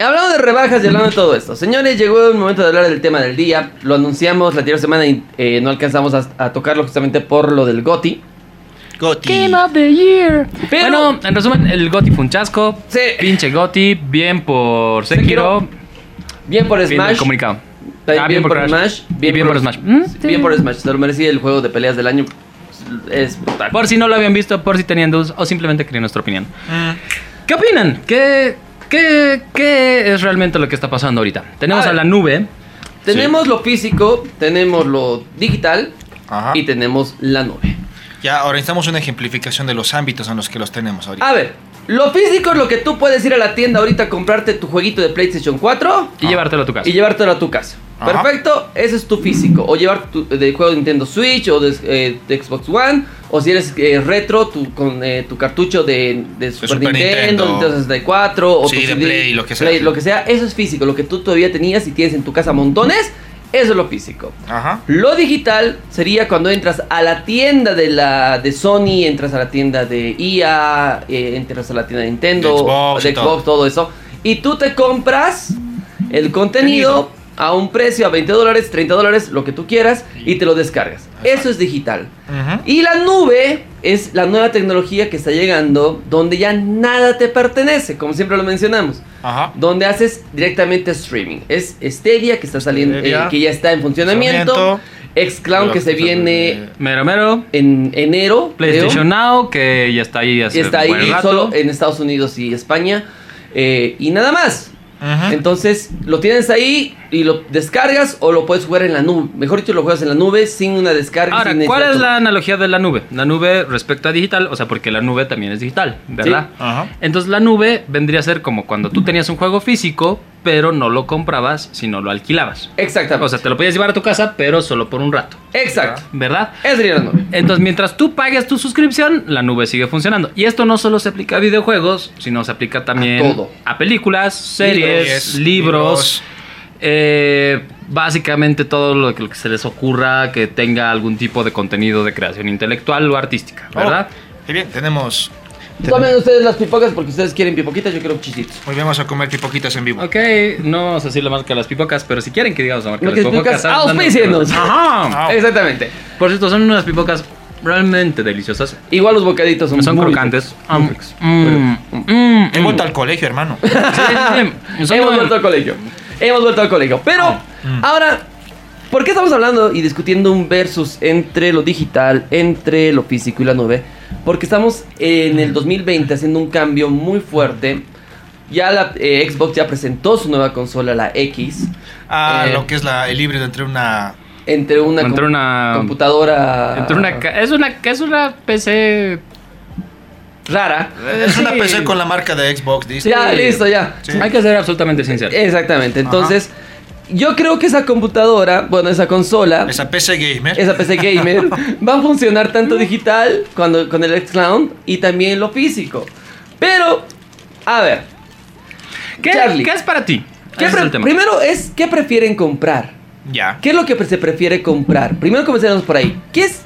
Speaker 1: Hablando de rebajas y hablando de todo esto, señores, llegó el momento de hablar del tema del día. Lo anunciamos la anterior semana y eh, no alcanzamos a, a tocarlo justamente por lo del GOTI.
Speaker 2: Goti.
Speaker 3: Game of the Year.
Speaker 1: Pero-
Speaker 3: bueno, en resumen, el Goti fue un chasco.
Speaker 1: Sí.
Speaker 3: Pinche Goti, bien por Sekiro.
Speaker 1: Sekiro. Bien por
Speaker 3: Bien
Speaker 1: Smash.
Speaker 3: el comunicado.
Speaker 1: También
Speaker 3: Ah,
Speaker 1: bien, por
Speaker 3: Crash.
Speaker 1: Smash.
Speaker 3: Y bien por Smash. Mm, sí.
Speaker 1: Bien por Smash. Se lo merecía el juego de peleas del año. Es brutal.
Speaker 3: Por si no lo habían visto, por si tenían dudas o simplemente querían nuestra opinión.
Speaker 2: Mm,
Speaker 3: ¿Qué opinan? ¿Qué, qué, qué es realmente lo que está pasando ahorita? Tenemos
Speaker 1: A
Speaker 3: a, la nube.
Speaker 1: Tenemos lo físico, tenemos lo digital
Speaker 2: Ajá.
Speaker 1: y tenemos la nube.
Speaker 2: Ya, ahora necesitamos una ejemplificación de los ámbitos en los que los tenemos ahorita.
Speaker 1: A ver, lo físico es lo que tú puedes ir a la tienda ahorita a comprarte tu jueguito de PlayStation 4
Speaker 3: Y llevártelo a tu casa.
Speaker 1: y llevártelo a tu casa.
Speaker 2: Ajá.
Speaker 1: Perfecto, ese es tu físico. O llevar tu de juego de Nintendo Switch o de, eh, de Xbox One. O si eres eh, retro, tu, con eh, tu cartucho de, de Super,
Speaker 2: Super
Speaker 1: Nintendo,
Speaker 2: Nintendo.
Speaker 1: Nintendo 64 o
Speaker 2: Sí,
Speaker 1: tu
Speaker 2: de
Speaker 1: CD,
Speaker 2: Play, lo que sea.
Speaker 1: Play, lo que sea, eso es físico. Lo que tú todavía tenías y tienes en tu casa montones, eso es lo físico.
Speaker 2: Ajá.
Speaker 1: Lo digital sería cuando entras a la tienda de la de Sony, entras a la tienda de EA, eh, entras a la tienda de Nintendo,
Speaker 2: De Xbox
Speaker 1: de todo. eso, y tú te compras el contenido
Speaker 2: Contenido.
Speaker 1: A un precio a 20 dólares, 30 dólares, lo que tú quieras, y te lo descargas. Eso es digital. Y la nube es la nueva tecnología que está llegando donde ya nada te pertenece, como siempre lo mencionamos.
Speaker 2: Ajá.
Speaker 1: Donde haces directamente streaming. Es Stadia que está saliendo, eh, que ya está en funcionamiento. Xcloud que se viene
Speaker 3: Mero mero.
Speaker 1: en enero. creo.
Speaker 3: PlayStation Now, que ya está ahí hace
Speaker 1: Está ahí
Speaker 3: buen rato.
Speaker 1: solo en Estados Unidos y España. eh, y nada más. Entonces lo tienes ahí y lo descargas o lo puedes jugar en la nube. Mejor dicho, lo juegas en la nube sin una descarga.
Speaker 3: Ahora,
Speaker 1: sin
Speaker 3: ¿cuál es la analogía de la nube? La nube respecto a digital, o sea, porque la nube también es digital, ¿verdad?
Speaker 2: Ajá.
Speaker 3: Entonces la nube vendría a ser como cuando tú tenías un juego físico, pero no lo comprabas, sino lo alquilabas.
Speaker 1: Exactamente.
Speaker 3: O sea, te lo podías llevar a tu casa, pero solo por un rato,
Speaker 1: Exacto.
Speaker 3: ¿verdad?
Speaker 1: Esa sería la nube.
Speaker 3: Entonces, mientras tú pagues tu suscripción, la nube sigue funcionando. Y esto no solo se aplica a videojuegos, sino se aplica también
Speaker 1: A todo.
Speaker 3: a películas, series,
Speaker 2: Libros,
Speaker 3: libros, eh, básicamente todo lo que, lo que se les ocurra que tenga algún tipo de contenido de creación intelectual o artística, ¿verdad?
Speaker 2: Oh, muy bien, tenemos.
Speaker 1: Tomen ustedes las pipocas porque ustedes quieren pipoquitas, yo quiero chisitos.
Speaker 2: Bien, vamos a comer pipoquitas en vivo.
Speaker 3: Ok, no vamos a decir la marca de las pipocas, pero si quieren que digamos la marca de
Speaker 1: que
Speaker 3: las pipocas,
Speaker 1: auspícienos.
Speaker 3: Ajá.
Speaker 2: Ah.
Speaker 1: Exactamente.
Speaker 3: Por cierto, son unas pipocas realmente deliciosas.
Speaker 1: Igual los bocaditos son,
Speaker 3: Son
Speaker 1: muy
Speaker 3: crocantes. Ah,
Speaker 1: ricos.
Speaker 3: mm, mm,
Speaker 2: He
Speaker 3: mm.
Speaker 2: vuelto al colegio, hermano.
Speaker 3: Sí, sí,
Speaker 1: Hemos vuelto al colegio. Hemos vuelto al colegio. Pero ahora, ¿por qué estamos hablando y discutiendo un versus entre lo digital, entre lo físico y la nube? Porque estamos en el 2020 haciendo un cambio muy fuerte. Ya la eh, Xbox ya presentó su nueva consola, la X,
Speaker 2: Ah,
Speaker 1: Eh.
Speaker 2: lo que es la, el híbrido entre una.
Speaker 1: entre una,
Speaker 3: Entre
Speaker 1: com-
Speaker 3: una-
Speaker 1: computadora
Speaker 3: Entre una es una es una PC
Speaker 1: rara.
Speaker 2: Es una
Speaker 3: Sí.
Speaker 2: PC con la marca de Xbox, dice.
Speaker 1: Ya, listo, ya.
Speaker 2: Sí.
Speaker 3: Hay que ser absolutamente sincero.
Speaker 1: Exactamente. Entonces, yo creo que esa computadora, bueno, esa consola,
Speaker 2: Esa PC gamer.
Speaker 1: esa PC gamer va a funcionar tanto digital cuando, con el xCloud y también lo físico. Pero, a ver,
Speaker 3: ¿Qué,
Speaker 1: Charlie.
Speaker 3: qué es para ti?
Speaker 1: ¿qué
Speaker 3: es el tema.
Speaker 1: primero es, ¿qué prefieren comprar?
Speaker 2: Ya.
Speaker 1: ¿Qué es lo que se prefiere comprar? Primero comencemos por ahí. ¿Qué, es,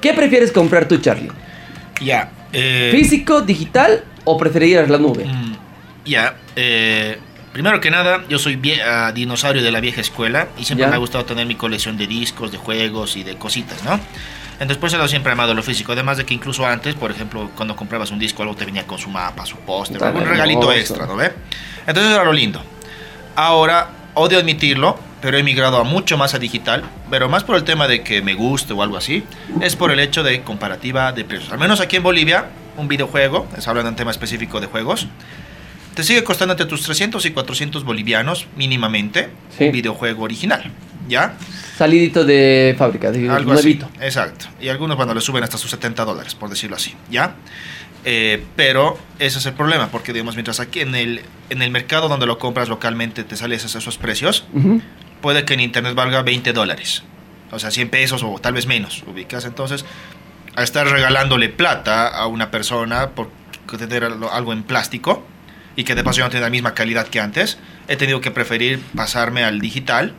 Speaker 1: ¿Qué prefieres comprar tú, Charlie?
Speaker 2: Ya. eh,
Speaker 1: ¿Físico, digital o preferirías la nube?
Speaker 2: mm, Ya. eh, primero que nada, yo soy ah, dinosaurio de la vieja escuela y siempre
Speaker 1: Ya.
Speaker 2: me ha gustado tener mi colección de discos, de juegos y de cositas, ¿no? Entonces, por eso lo siempre he amado lo físico. Además de que incluso antes, por ejemplo, cuando comprabas un disco, algo te venía con su mapa, su póster, algún regalito extra, ¿no ve? Entonces era lo lindo. Ahora, odio admitirlo, pero he migrado a mucho más a digital, pero más por el tema de que me guste o algo así, es por el hecho de comparativa de precios. Al menos aquí en Bolivia, un videojuego, es hablando de un tema específico de juegos, te sigue costando entre tus 300 y 400 bolivianos mínimamente
Speaker 1: Sí.
Speaker 2: un videojuego original, ¿ya?
Speaker 1: Salidito de fábrica, de
Speaker 2: Algo
Speaker 1: nuevito.
Speaker 2: así. Exacto. Y algunos, bueno, le suben hasta sus 70 dólares, por decirlo así, ¿ya? Eh, pero ese es el problema, porque digamos, mientras aquí en el, en el mercado donde lo compras localmente te salen esos, esos precios, puede que en internet valga 20 dólares. O sea, 100 pesos o tal vez menos, ubicas. Entonces, al estar regalándole plata a una persona por tener algo en plástico y que de paso ya no tiene la misma calidad que antes, he tenido que preferir pasarme al digital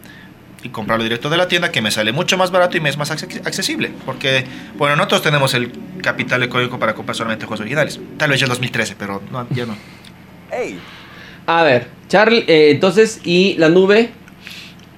Speaker 2: y comprarlo directo de la tienda que me sale mucho más barato y me es más acce- accesible. Porque, bueno, nosotros tenemos el capital económico para comprar solamente juegos originales. Tal vez ya en 2013, pero no, ya no.
Speaker 1: A ver, Charlie, eh, entonces, ¿y la nube?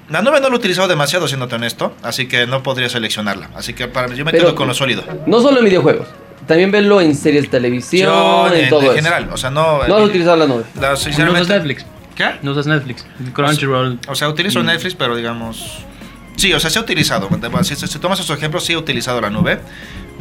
Speaker 2: La nube no lo he utilizado demasiado, siéndote honesto, así que no podría seleccionarar. Así que para mí, yo me
Speaker 1: Pero-
Speaker 2: quedo con lo sólido.
Speaker 1: No solo en videojuegos, también verlo en series de televisión,
Speaker 2: Yo,
Speaker 1: en,
Speaker 2: en,
Speaker 1: todo
Speaker 2: en
Speaker 1: eso.
Speaker 2: general, o sea, no...
Speaker 1: No has utilizado la nube.
Speaker 2: la-
Speaker 3: No usas
Speaker 2: sinceramente,
Speaker 3: Netflix.
Speaker 2: ¿Qué?
Speaker 3: No usas Netflix. Crunchyroll.
Speaker 2: O sea, utilizo Netflix, pero digamos... Sí, o sea, sí he utilizado. Si, si- si tomas esos ejemplos, sí he utilizado la nube.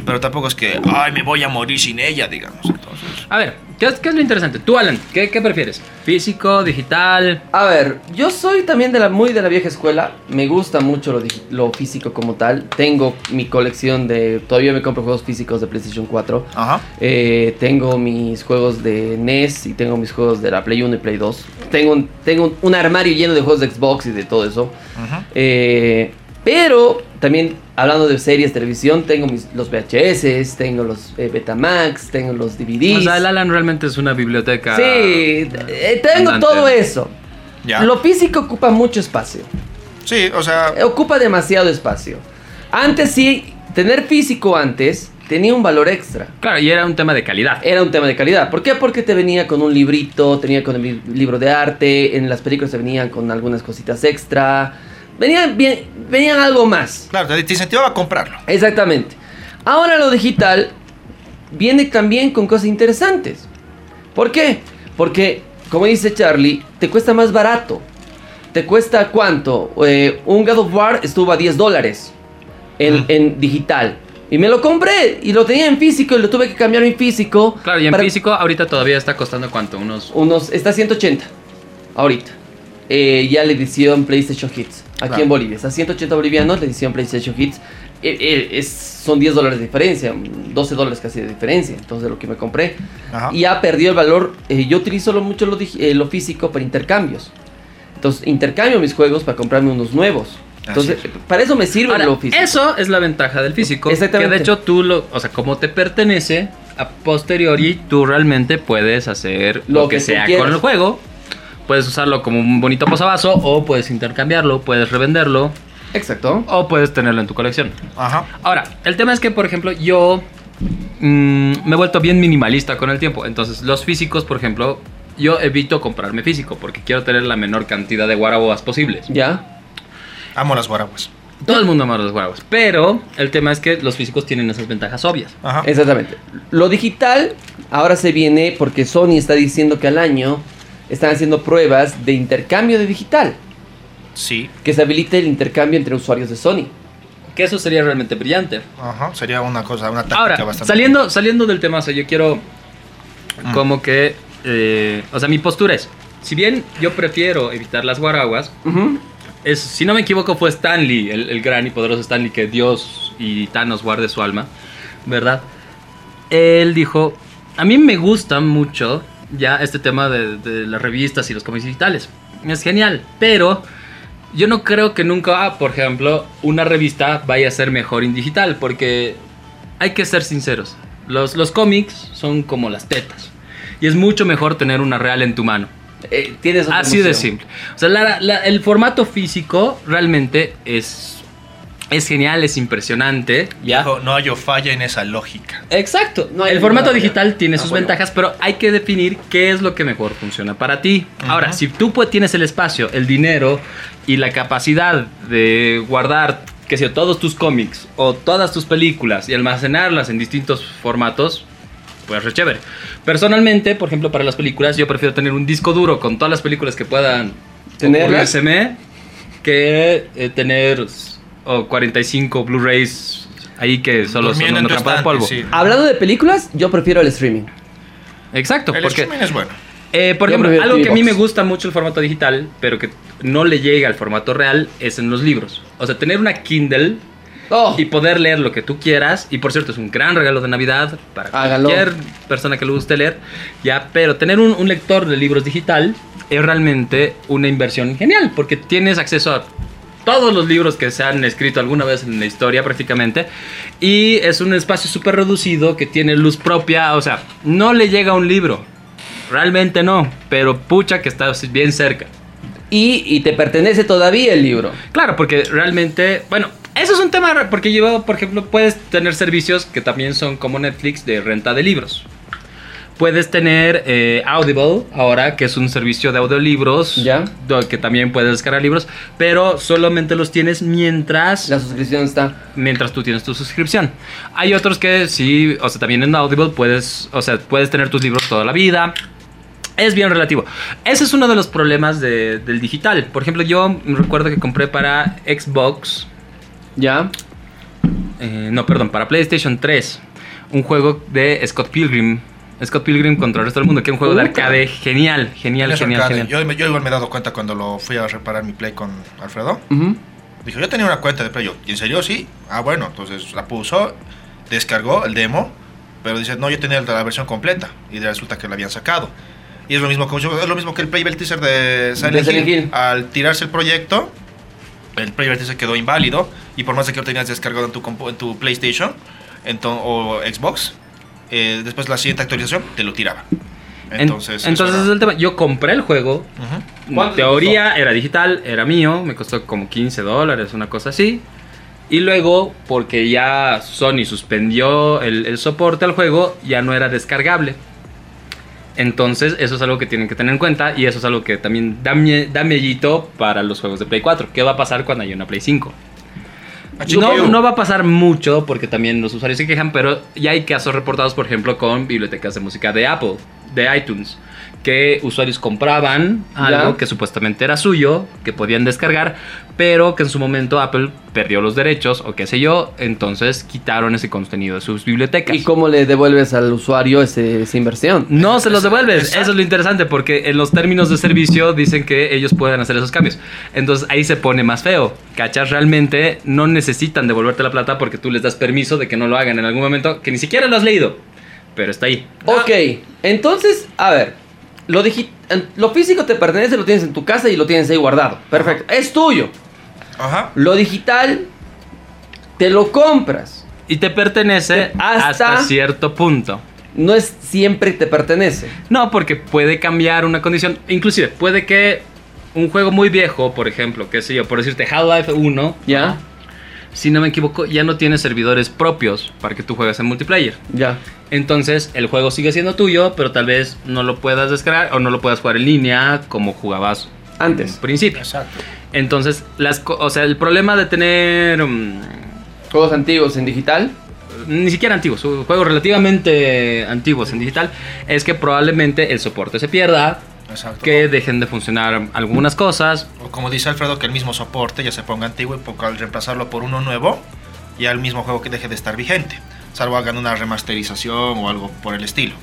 Speaker 2: Pero tampoco es que, ay, me voy a morir sin ella, digamos. Entonces,
Speaker 3: A ver, ¿qué es, qué es lo interesante? Tú, Alan, ¿qué, qué prefieres? ¿Físico, digital?
Speaker 1: A ver, yo soy también de la muy de la vieja escuela. Me gusta mucho lo, lo físico como tal. Tengo mi colección de. Todavía me compro juegos físicos de PlayStation 4.
Speaker 2: ajá.
Speaker 1: Eh, tengo mis juegos de NES y tengo mis juegos de la Play 1 y Play 2. Tengo, un- tengo un- un armario lleno de juegos de Xbox y de todo eso.
Speaker 2: Ajá.
Speaker 1: Eh, pero también hablando de series, televisión, tengo mis, los VHS, tengo los eh, Betamax, tengo los DVDs.
Speaker 3: O sea, el Alan realmente es una biblioteca.
Speaker 1: Sí, eh, tengo
Speaker 3: andante.
Speaker 1: todo eso.
Speaker 2: Ya.
Speaker 1: Lo físico ocupa mucho espacio.
Speaker 2: Sí, o sea,
Speaker 1: Ocupa demasiado espacio. Antes sí, tener físico antes tenía un valor extra.
Speaker 3: Claro, y era un tema de calidad.
Speaker 1: Era un tema de calidad. ¿Por qué? Porque te venía con un librito, tenía con el li- libro de arte, en las películas te venían con algunas cositas extra. Venían, bien, venían algo más.
Speaker 2: claro, te, incentivaba a comprarlo.
Speaker 1: Exactamente. Ahora lo digital viene también con cosas interesantes. ¿Por qué? Porque, como dice Charlie, te cuesta más barato. ¿Te cuesta cuánto? Eh, un God of War estuvo a 10 dólares en,
Speaker 2: Ujú.
Speaker 1: en digital. Y me lo compré y lo tenía en físico y lo tuve que cambiar en físico.
Speaker 3: Claro, y en
Speaker 1: para-
Speaker 3: físico ahorita todavía está costando cuánto, unos...
Speaker 1: Unos, está a 180 ahorita. Eh, ya la edición PlayStation Hits. Aquí
Speaker 2: Claro.
Speaker 1: en Bolivia. Está a 180 bolivianos la edición PlayStation Hits. Eh, eh, es, son 10 dólares de diferencia. 12 dólares casi de diferencia. Entonces lo que me compré.
Speaker 2: Ajá.
Speaker 1: Y ha perdido el valor. eh, yo utilizo lo, mucho lo, eh, lo físico para intercambios. Entonces intercambio mis juegos para comprarme unos nuevos. Entonces,
Speaker 2: es.
Speaker 1: para eso me sirve
Speaker 3: Ahora,
Speaker 1: lo físico.
Speaker 3: eso es la ventaja del físico.
Speaker 1: Exactamente.
Speaker 3: Que de hecho tú lo... O sea, como te pertenece, a posteriori tú realmente puedes hacer lo,
Speaker 1: Lo
Speaker 3: que,
Speaker 1: que
Speaker 3: sea con el juego. Puedes usarlo como un bonito posavasos o puedes intercambiarlo, puedes revenderlo
Speaker 1: Exacto.
Speaker 3: o puedes tenerlo en tu colección.
Speaker 2: Ajá.
Speaker 3: Ahora, el tema es que, por ejemplo, yo mm, me he vuelto bien minimalista con el tiempo. Entonces, los físicos, por ejemplo, yo evito comprarme físico porque quiero tener la menor cantidad de guarabobas posibles.
Speaker 1: Ya.
Speaker 2: Amo las guaraguas.
Speaker 3: Todo el mundo ama los guarabos. Pero el tema es que los físicos tienen esas ventajas obvias.
Speaker 2: Ajá.
Speaker 1: Exactamente. Lo digital ahora se viene porque Sony está diciendo que al año están haciendo pruebas de intercambio de digital.
Speaker 2: Sí.
Speaker 1: Que se habilite el intercambio entre usuarios de Sony.
Speaker 3: Que eso sería realmente brillante.
Speaker 2: Ajá. Sería una cosa, una táctica
Speaker 3: Ahora,
Speaker 2: bastante.
Speaker 3: saliendo, saliendo del tema, o sea, yo quiero
Speaker 2: Mm.
Speaker 3: como que... eh, o sea, mi postura es, si bien yo prefiero evitar las guaraguas,
Speaker 1: Ujú.
Speaker 3: es, si no me equivoco, fue Stanley, el, el gran y poderoso Stanley, que Dios y Thanos guarde su alma, ¿verdad? Él dijo, a mí me gusta mucho ya este tema de, de las revistas y los cómics digitales. Es genial, pero yo no creo que nunca, por ejemplo, una revista vaya a ser mejor en digital, porque hay que ser sinceros. Los, los cómics son como las tetas. Y es mucho mejor tener una real en tu mano.
Speaker 1: Eh, tienes
Speaker 3: Así de simple. O sea, la- la- el formato físico realmente es, es genial, es impresionante. ¿ya?
Speaker 2: Dijo, no hay falla en esa lógica.
Speaker 3: Exacto.
Speaker 1: No hay
Speaker 3: el formato digital
Speaker 1: falla.
Speaker 3: tiene
Speaker 1: Ah,
Speaker 3: sus
Speaker 1: bueno.
Speaker 3: ventajas, pero hay que definir qué es lo que mejor funciona para ti. Ahora, si tú pues, tienes el espacio, el dinero y la capacidad de guardar, que sea, todos tus cómics o todas tus películas y almacenarlas en distintos formatos, pues re chévere. Personalmente, por ejemplo, para las películas, yo prefiero tener un disco duro con todas las películas que puedan ocurrírseme que eh, tener oh, 45 Blu-rays ahí que solo son una trampa de polvo.
Speaker 2: sí.
Speaker 1: Hablando de películas, yo prefiero el streaming.
Speaker 3: Exacto,
Speaker 2: El
Speaker 3: porque
Speaker 2: streaming es bueno.
Speaker 3: eh, por
Speaker 1: Yo
Speaker 3: ejemplo, algo que a mí me gusta mucho el formato digital, pero que no le llega al formato real, es en los libros. O sea, tener una Kindle
Speaker 1: Oh,
Speaker 3: y poder leer lo que tú quieras. Y por cierto, es un gran regalo de Navidad para
Speaker 1: Hágalo.
Speaker 3: cualquier persona que le guste leer. Ya, pero tener un, un lector de libros digital es realmente una inversión genial, porque tienes acceso a todos los libros que se han escrito alguna vez en la historia prácticamente. Y es un espacio súper reducido que tiene luz propia. O sea, no le llega a un libro. Realmente no, pero pucha que está bien cerca.
Speaker 1: y, y te pertenece todavía el libro.
Speaker 3: Claro, porque realmente, bueno, eso es un tema, porque yo, por ejemplo, puedes tener servicios que también son como Netflix de renta de libros. Puedes tener eh, Audible ahora, que es un servicio de audiolibros.
Speaker 1: Ya.
Speaker 3: Que también puedes descargar libros, pero solamente los tienes mientras,
Speaker 1: La suscripción está.
Speaker 3: mientras tú tienes tu suscripción. Hay otros que sí, o sea, también en Audible puedes, o sea, puedes tener tus libros toda la vida. Es bien relativo. Ese es uno de los problemas de- del digital. Por ejemplo, yo recuerdo que compré para Xbox,
Speaker 1: Ya.
Speaker 3: eh, no, perdón, para PlayStation 3, un juego de Scott Pilgrim. Scott Pilgrim contra el resto del mundo, que es un juego de arcade genial, genial,
Speaker 2: Es
Speaker 3: genial,
Speaker 2: arcade.
Speaker 3: genial.
Speaker 2: Yo, igual me he dado cuenta cuando lo fui a reparar mi Play con Alfredo.
Speaker 1: Ujú.
Speaker 2: Dijo, yo tenía una cuenta de Play. Yo, ¿en serio? Sí. Ah, bueno, entonces la puso, descargó el demo, pero dice, no, yo tenía la versión completa. Y resulta que la habían sacado. Y es lo mismo que, es lo mismo que el Play Teaser de Silent,
Speaker 1: De Silent
Speaker 2: Hill.
Speaker 1: Hill.
Speaker 2: Al tirarse el proyecto, el Play Teaser quedó inválido. Y por más de que lo tenías descargado en tu, compu- en tu PlayStation o Xbox, eh, después la siguiente actualización te lo tiraba.
Speaker 3: En-
Speaker 2: Entonces,
Speaker 3: entonces es el tema. Yo compré el juego. En
Speaker 1: ¿Cuánto te
Speaker 3: teoría era digital, era mío, me costó como 15 dólares, una cosa así. Y luego, porque ya Sony suspendió el, el soporte al juego, ya no era descargable. Entonces, eso es algo que tienen que tener en cuenta y eso es algo que también da, mie- da mellito para los juegos de Play 4. ¿Qué va a pasar cuando haya una Play 5? No, no va a pasar mucho porque también los usuarios se quejan, pero ya hay casos reportados, por ejemplo, con bibliotecas de música de Apple, de iTunes, que usuarios compraban algo
Speaker 1: Ya.
Speaker 3: que supuestamente era suyo, que podían descargar, pero que en su momento Apple perdió los derechos o qué sé yo, entonces quitaron ese contenido de sus bibliotecas.
Speaker 1: ¿Y cómo le devuelves al usuario ese- esa inversión?
Speaker 3: No se los devuelves.
Speaker 2: Exacto.
Speaker 3: Eso es lo interesante porque en los términos de servicio dicen que ellos pueden hacer esos cambios. Entonces ahí se pone más feo. ¿Cachas? Realmente no necesitan devolverte la plata porque tú les das permiso de que no lo hagan en algún momento que ni siquiera lo has leído. Pero está ahí.
Speaker 1: Ok, entonces, a ver, lo, lo físico te pertenece, lo tienes en tu casa y lo tienes ahí guardado. Perfecto, es tuyo.
Speaker 2: Ajá.
Speaker 1: Lo digital, te lo compras.
Speaker 3: Y te pertenece
Speaker 1: Hasta-
Speaker 3: hasta, cierto punto.
Speaker 1: No es siempre te pertenece.
Speaker 3: No, porque puede cambiar una condición. Inclusive, puede que un juego muy viejo, por ejemplo, qué sé yo, por decirte Half-Life 1,
Speaker 1: ¿Ya?
Speaker 3: Si no me equivoco, ya no tiene servidores propios para que tú juegues en multiplayer.
Speaker 1: Ya.
Speaker 3: Entonces el juego sigue siendo tuyo, pero tal vez no lo puedas descargar o no lo puedas jugar en línea como jugabas
Speaker 1: Antes.
Speaker 3: en principio.
Speaker 2: Exacto.
Speaker 3: Entonces, las, o sea, el problema de tener mm,
Speaker 1: Juegos antiguos en digital.
Speaker 3: ni siquiera antiguos, juegos relativamente antiguos en digital, es que probablemente el soporte se pierda,
Speaker 2: Exacto.
Speaker 3: que dejen de funcionar algunas cosas.
Speaker 2: O como dice Alfredo, que el mismo soporte ya se ponga antiguo y poco al reemplazarlo por uno nuevo, ya el mismo juego que deje de estar vigente. Salvo hagan una remasterización o algo por el estilo.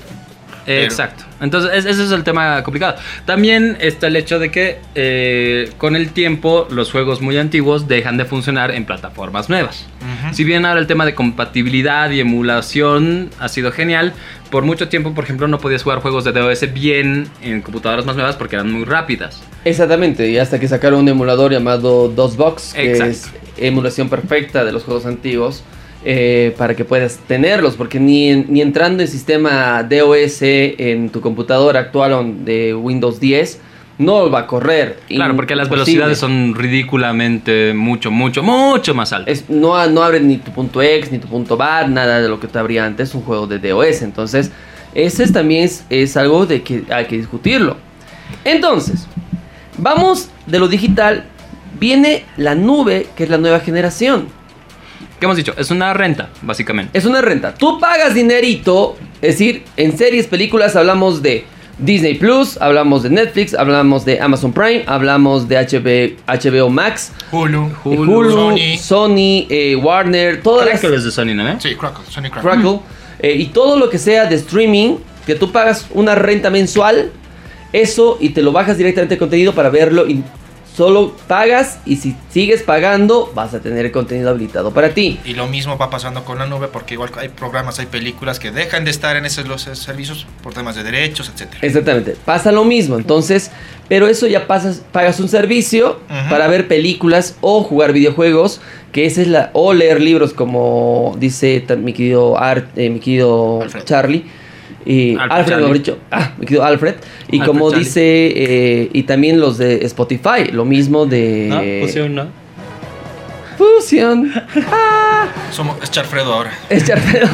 Speaker 2: Pero-
Speaker 3: Exacto. Entonces, es- ese es el tema complicado. También está el hecho de que eh, con el tiempo los juegos muy antiguos dejan de funcionar en plataformas nuevas.
Speaker 2: Ujú.
Speaker 3: Si bien ahora el tema de compatibilidad y emulación ha sido genial, por mucho tiempo, por ejemplo, no podías jugar juegos de DOS bien en computadoras más nuevas porque eran muy rápidas.
Speaker 1: Exactamente, y hasta que sacaron un emulador llamado DOSBox, que
Speaker 3: Exacto.
Speaker 1: es emulación perfecta de los juegos antiguos, eh, para que puedas tenerlos, porque ni, en- ni entrando en sistema DOS en tu computadora actual de Windows 10, no va a correr.
Speaker 3: Claro, porque las
Speaker 1: Imposible.
Speaker 3: velocidades son ridículamente mucho, mucho, mucho más altas.
Speaker 1: Es- no, no abre ni tu punto X, ni tu punto bar, nada de lo que te abría antes un juego de DOS. Entonces, ese es también es, es algo de que hay que discutirlo. Entonces, vamos de lo digital. Viene la nube, que es la nueva generación.
Speaker 3: ¿Qué hemos dicho? Es una renta, básicamente.
Speaker 1: Es una renta. Tú pagas dinerito, es decir, en series, películas hablamos de Disney Plus, hablamos de Netflix, hablamos de Amazon Prime, hablamos de HB HBO Max,
Speaker 2: Hulu.
Speaker 1: Hulu,
Speaker 2: Hulu,
Speaker 1: Sony,
Speaker 2: Sony.
Speaker 1: eh, Warner, todas las...
Speaker 3: Es de Sony, ¿no?
Speaker 2: Sí, Crackle, Sony Crackle.
Speaker 1: Crackle, eh, y todo lo que sea de streaming, que tú pagas una renta mensual, eso y te lo bajas directamente el contenido para verlo y solo pagas y si sigues pagando vas a tener el contenido habilitado para ti.
Speaker 2: Y lo mismo va pasando con la nube porque igual hay programas, hay películas que dejan de estar en esos los servicios por temas de derechos, etcétera.
Speaker 1: Exactamente, pasa lo mismo, entonces, pero eso ya pasas, pagas un servicio para ver películas o jugar videojuegos, que esa es la, o leer libros como dice mi querido, Art, eh, mi querido
Speaker 2: Alfred.
Speaker 1: Charlie. Y
Speaker 3: Alfred
Speaker 1: Alfred, ah, mi querido Alfred. Y
Speaker 3: Alfred
Speaker 1: como
Speaker 3: Charlie.
Speaker 1: dice, eh, y también los de Spotify, lo mismo de...
Speaker 3: No, pusieron no.
Speaker 1: Fusión. Ah,
Speaker 2: Somos, es Charfredo ahora.
Speaker 1: es Charpedo.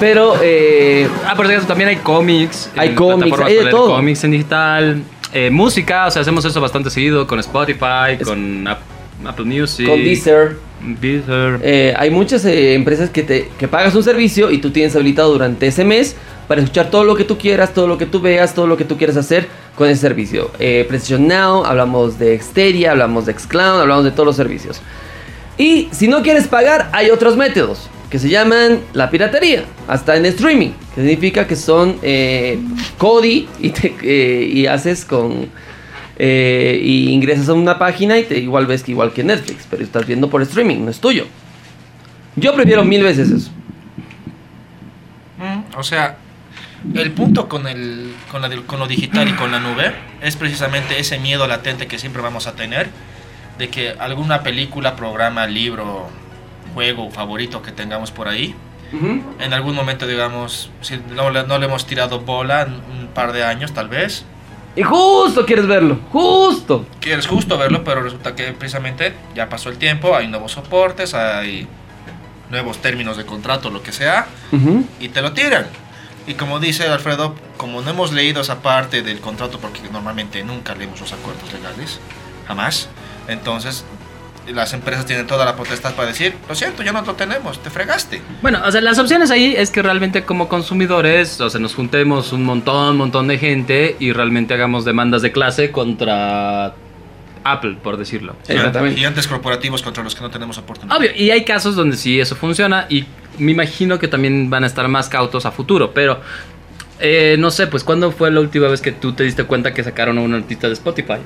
Speaker 1: Pero, eh,
Speaker 3: Ah, por cierto, también hay cómics.
Speaker 1: Hay cómics, hay de todo.
Speaker 3: Cómics en digital. eh, música, o sea, hacemos eso bastante seguido con Spotify, con Ap- Apple Music.
Speaker 1: con Deezer.
Speaker 3: Deezer.
Speaker 1: Eh, hay muchas eh, empresas que, te, que pagas un servicio y tú tienes habilitado durante ese mes para escuchar todo lo que tú quieras, todo lo que tú veas, todo lo que tú quieras hacer con ese servicio. Eh, PlayStation Now, hablamos de Xteria, hablamos de Xcloud, hablamos de todos los servicios. Y si no quieres pagar, hay otros métodos que se llaman la piratería, hasta en streaming, que significa que son eh, Kodi y, te- eh, y haces con... eh, y ingresas a una página y te igual ves que igual que Netflix, pero estás viendo por streaming, no es tuyo. Yo prefiero mil veces eso.
Speaker 2: Mm, o sea, el punto con, el, con, la, con lo digital y con la nube es precisamente ese miedo latente que siempre vamos a tener de que alguna película, programa, libro, juego favorito que tengamos por ahí, en algún momento, digamos, si no, no le hemos tirado bola en un par de años tal vez,
Speaker 1: Y justo quieres verlo, justo.
Speaker 2: quieres justo verlo, pero resulta que precisamente ya pasó el tiempo, hay nuevos soportes, hay nuevos términos de contrato, lo que sea, y te lo tiran. Y como dice Alfredo, como no hemos leído esa parte del contrato, porque normalmente nunca leemos los acuerdos legales, jamás, entonces las empresas tienen toda la potestad para decir, lo siento, ya no lo tenemos, te fregaste.
Speaker 3: Bueno, o sea, las opciones ahí es que realmente como consumidores, o sea, nos juntemos un montón, montón de gente y realmente hagamos demandas de clase contra Apple, por decirlo.
Speaker 1: Exactamente.
Speaker 2: Gigantes corporativos contra los que no tenemos oportunidad.
Speaker 3: Obvio, y hay casos donde sí eso funciona y me imagino que también van a estar más cautos a futuro, pero eh, no sé, pues ¿cuándo fue la última vez que tú te diste cuenta que sacaron a un artista de Spotify?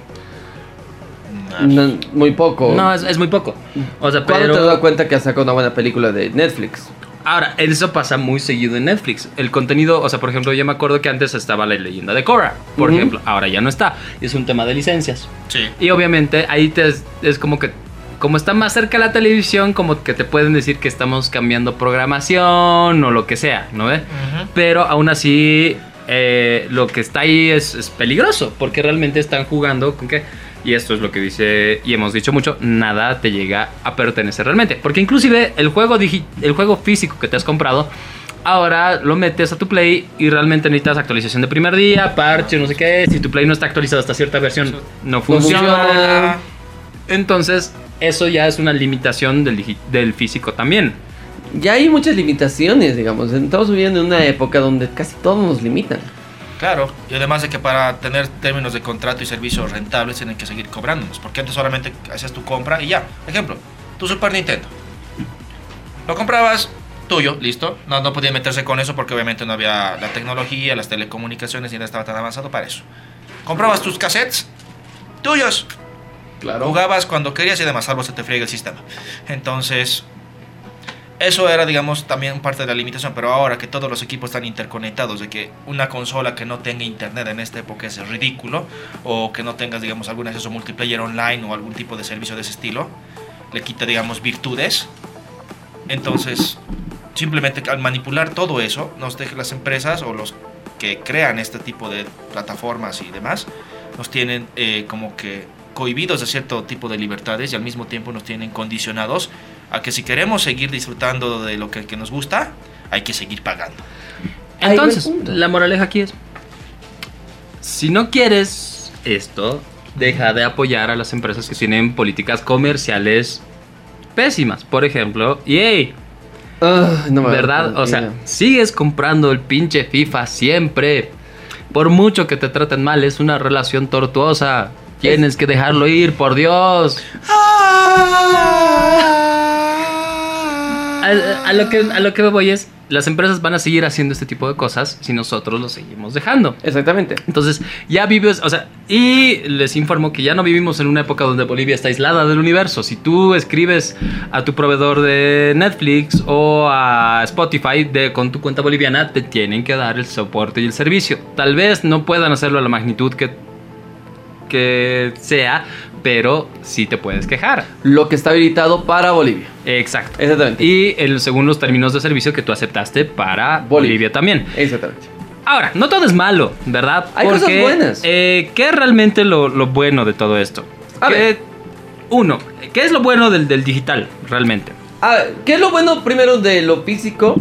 Speaker 2: Nah.
Speaker 1: No, muy poco.
Speaker 3: No, es, es muy poco. O sea,
Speaker 1: ¿Cuándo
Speaker 3: pero...
Speaker 1: te has dado cuenta que has sacado una buena película de Netflix?
Speaker 3: Ahora, eso pasa muy seguido en Netflix. El contenido, o sea, por ejemplo, yo me acuerdo que antes estaba la leyenda de Korra, por ejemplo. Ahora ya no está. Es un tema de licencias.
Speaker 2: Sí.
Speaker 3: Y obviamente ahí te es, es como que, como está más cerca la televisión, como que te pueden decir que estamos cambiando programación o lo que sea, ¿no ve? Pero aún así, eh, lo que está ahí es, es peligroso, porque realmente están jugando con que, y esto es lo que dice, y hemos dicho mucho, nada te llega a pertenecer realmente. Porque inclusive el juego, el juego físico que te has comprado, ahora lo metes a tu Play y realmente necesitas actualización de primer día, parche, no sé qué. Si tu Play no está actualizado hasta cierta versión, no funciona. Entonces, eso ya es una limitación del físico también.
Speaker 1: Ya hay muchas limitaciones, digamos. Estamos viviendo en una época donde casi todos nos limitan.
Speaker 2: Claro, y además de que para tener términos de contrato y servicios rentables tienen que seguir cobrándonos, porque antes solamente hacías tu compra y ya. Ejemplo, tu Super Nintendo. Lo comprabas tuyo, listo. No, no podía meterse con eso porque obviamente no había la tecnología, las telecomunicaciones y no estaba tan avanzado para eso. Comprabas tus cassettes tuyos.
Speaker 1: Claro.
Speaker 2: Jugabas cuando querías y demás, salvo se te friega el sistema. Entonces, eso era, digamos, también parte de la limitación. Pero ahora que todos los equipos están interconectados, de que una consola que no tenga internet en esta época es ridículo, o que no tengas, digamos, algún acceso multiplayer online o algún tipo de servicio de ese estilo, le quita, digamos, virtudes. Entonces, simplemente al manipular todo eso, nos deja las empresas o los que crean este tipo de plataformas y demás, nos tienen eh, como que cohibidos de cierto tipo de libertades y al mismo tiempo nos tienen condicionados a que si queremos seguir disfrutando de lo que, que nos gusta, hay que seguir pagando.
Speaker 3: Entonces, la moraleja aquí es, si no quieres esto, deja de apoyar a las empresas que tienen políticas comerciales pésimas. Por ejemplo, EA,
Speaker 1: Ah, no me
Speaker 3: ¿verdad? O sea, sigues comprando el pinche FIFA siempre. Por mucho que te traten mal, es una relación tortuosa. Tienes que dejarlo ir, por Dios. A, a lo que, a lo que voy es, las empresas van a seguir haciendo este tipo de cosas si nosotros lo seguimos dejando.
Speaker 1: Exactamente.
Speaker 3: Entonces, ya vives, o sea, y les informo que ya no vivimos en una época donde Bolivia está aislada del universo. Si tú escribes a tu proveedor de Netflix o a Spotify de, con tu cuenta boliviana, te tienen que dar el soporte y el servicio. Tal vez no puedan hacerlo a la magnitud que, que sea, pero sí te puedes quejar.
Speaker 1: Lo que está habilitado para Bolivia.
Speaker 3: Exacto.
Speaker 1: Exactamente.
Speaker 3: Y el, según los términos de servicio que tú aceptaste para
Speaker 1: Bolivia.
Speaker 3: Bolivia también.
Speaker 1: Exactamente.
Speaker 3: Ahora, no todo es malo, ¿verdad?
Speaker 1: Hay cosas buenas.
Speaker 3: eh, ¿Qué es realmente lo, lo bueno de todo esto?
Speaker 1: A
Speaker 3: que
Speaker 1: ver.
Speaker 3: uno, ¿qué es lo bueno del, del digital realmente?
Speaker 1: Ah, ¿Qué es lo bueno primero de lo físico?